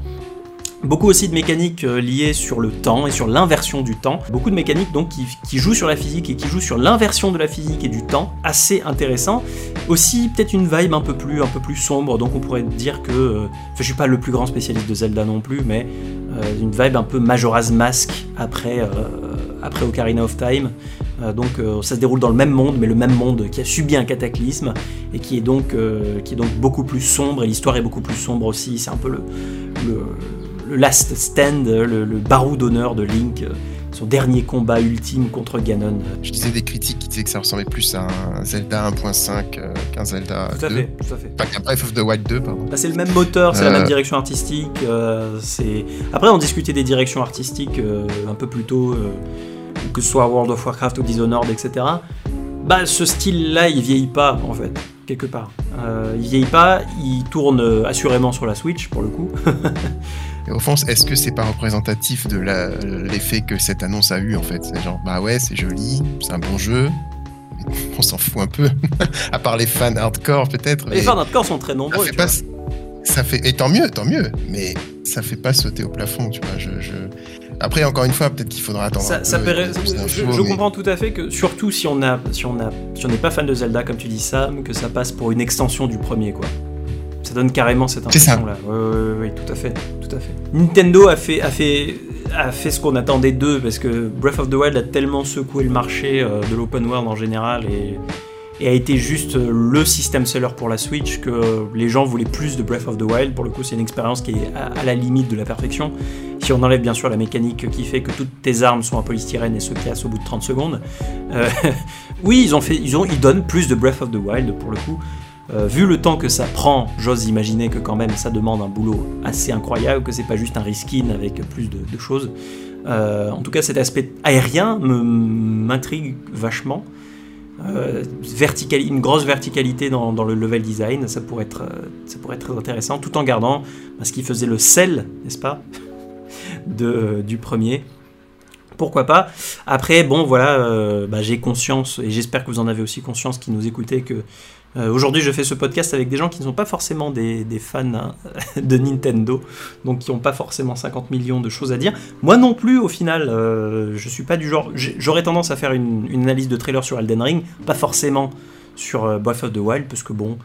S1: Beaucoup aussi de mécaniques euh, liées sur le temps et sur l'inversion du temps. Beaucoup de mécaniques donc qui, jouent sur la physique et qui jouent sur l'inversion de la physique et du temps. Assez intéressant. Aussi peut-être une vibe un peu plus un peu plus sombre. Donc on pourrait dire que, euh, je suis pas le plus grand spécialiste de Zelda non plus, mais euh, une vibe un peu Majora's Mask après après Ocarina of Time. donc ça se déroule dans le même monde, mais le même monde qui a subi un cataclysme et qui est donc, qui est donc beaucoup plus sombre, et l'histoire est beaucoup plus sombre aussi, c'est un peu le, le last stand, le, barreau d'honneur de Link, euh, son dernier combat ultime contre Ganon.
S2: Je disais des critiques qui disaient que ça ressemblait plus à un Zelda 1.5 euh, qu'un Zelda
S1: tout à
S2: 2.
S1: Fait, tout à fait.
S2: Pas qu'un Breath of the Wild 2, pardon.
S1: Bah, c'est le même moteur, c'est la même euh. direction artistique. c'est Après, on discutait des directions artistiques un peu plus tôt que ce soit World of Warcraft ou Dishonored, etc. Bah, ce style-là, il vieillit pas, en fait, quelque part. Euh, il vieillit pas, il tourne euh, assurément sur la Switch, pour le coup. [laughs]
S2: Fond, est-ce que c'est pas représentatif de l'effet que cette annonce a eu en fait? C'est genre, bah ouais, c'est joli, c'est un bon jeu, [laughs] on s'en fout un peu. [laughs] à part les fans hardcore peut-être.
S1: Les fans hardcore sont très nombreux.
S2: Ça fait, pas... ça fait... Et tant mieux, tant mieux. Mais ça fait pas sauter au plafond, tu vois. Je, Après, encore une fois, peut-être qu'il faudra attendre.
S1: Ça,
S2: un peu,
S1: je, comprends tout à fait que, surtout si on a, si on a, si on n'est pas fan de Zelda, comme tu dis Sam, que ça passe pour une extension du premier, quoi. Ça donne carrément cette impression-là. Oui, oui, oui, tout à fait, tout à fait. Nintendo a fait, a fait, a fait ce qu'on attendait d'eux parce que Breath of the Wild a tellement secoué le marché euh, de l'open world en général et, a été juste le système seller pour la Switch que les gens voulaient plus de Breath of the Wild. Pour le coup, c'est une expérience qui est à, la limite de la perfection. Si on enlève bien sûr la mécanique qui fait que toutes tes armes sont en polystyrène et se cassent au bout de 30 secondes. Euh, [laughs] oui, ils ont fait, ils ont, ils donnent plus de Breath of the Wild pour le coup. Euh, vu le temps que ça prend, j'ose imaginer que quand même ça demande un boulot assez incroyable, que c'est pas juste un reskin avec plus de, choses. Euh, en tout cas, cet aspect aérien m'intrigue vachement. Euh, une grosse verticalité dans, le level design, ça pourrait, être, très intéressant, tout en gardant ce qui faisait le sel, n'est-ce pas, [laughs] du premier. Pourquoi pas Après, bon, voilà, bah, j'ai conscience, et j'espère que vous en avez aussi conscience qui nous écoutez, que euh, aujourd'hui, je fais ce podcast avec des gens qui ne sont pas forcément des, fans hein, [laughs] de Nintendo, donc qui n'ont pas forcément 50 millions de choses à dire. Moi non plus, au final, euh, je suis pas du genre. J'aurais tendance à faire une, analyse de trailer sur Elden Ring, pas forcément sur euh, Breath of the Wild, parce que bon,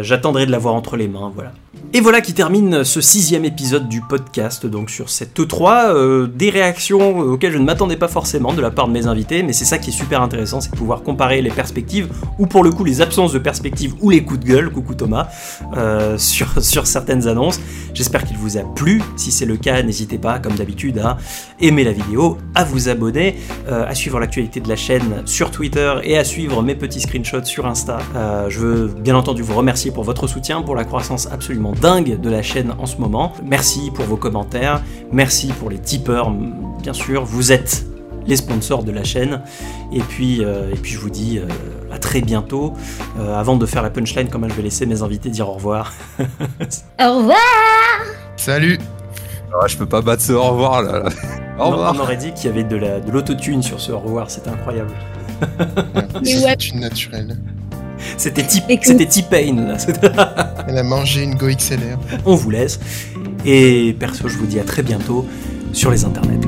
S1: j'attendrai de l'avoir entre les mains, voilà. Et voilà qui termine ce sixième épisode du podcast, donc sur cette E3, euh, des réactions auxquelles je ne m'attendais pas forcément de la part de mes invités, mais c'est ça qui est super intéressant, c'est de pouvoir comparer les perspectives, ou pour le coup les absences de perspectives, ou les coups de gueule, coucou Thomas, euh, [laughs] sur, sur certaines annonces. J'espère qu'il vous a plu, si c'est le cas, n'hésitez pas, comme d'habitude, à aimer la vidéo, à vous abonner, euh, à suivre l'actualité de la chaîne sur Twitter, et à suivre mes petits screenshots sur Insta. je veux bien entendu vous remercier pour votre soutien, pour la croissance absolument dingue de la chaîne en ce moment. Merci pour vos commentaires, merci pour les tipeurs, bien sûr, vous êtes les sponsors de la chaîne. Et puis, euh, et puis je vous dis euh, à très bientôt. Euh, avant de faire la punchline, comment je vais laisser mes invités dire au revoir. [laughs]
S4: au revoir
S2: Salut
S3: ah, Je peux pas battre ce au revoir là.
S1: Au revoir. On, aurait dit qu'il y avait de l'autotune sur ce au revoir, c'était incroyable. [laughs]
S2: C'est une naturelle.
S1: C'était T-Pain.
S2: Elle a mangé une Go XLR.
S1: On vous laisse. Et perso, je vous dis à très bientôt sur les internets.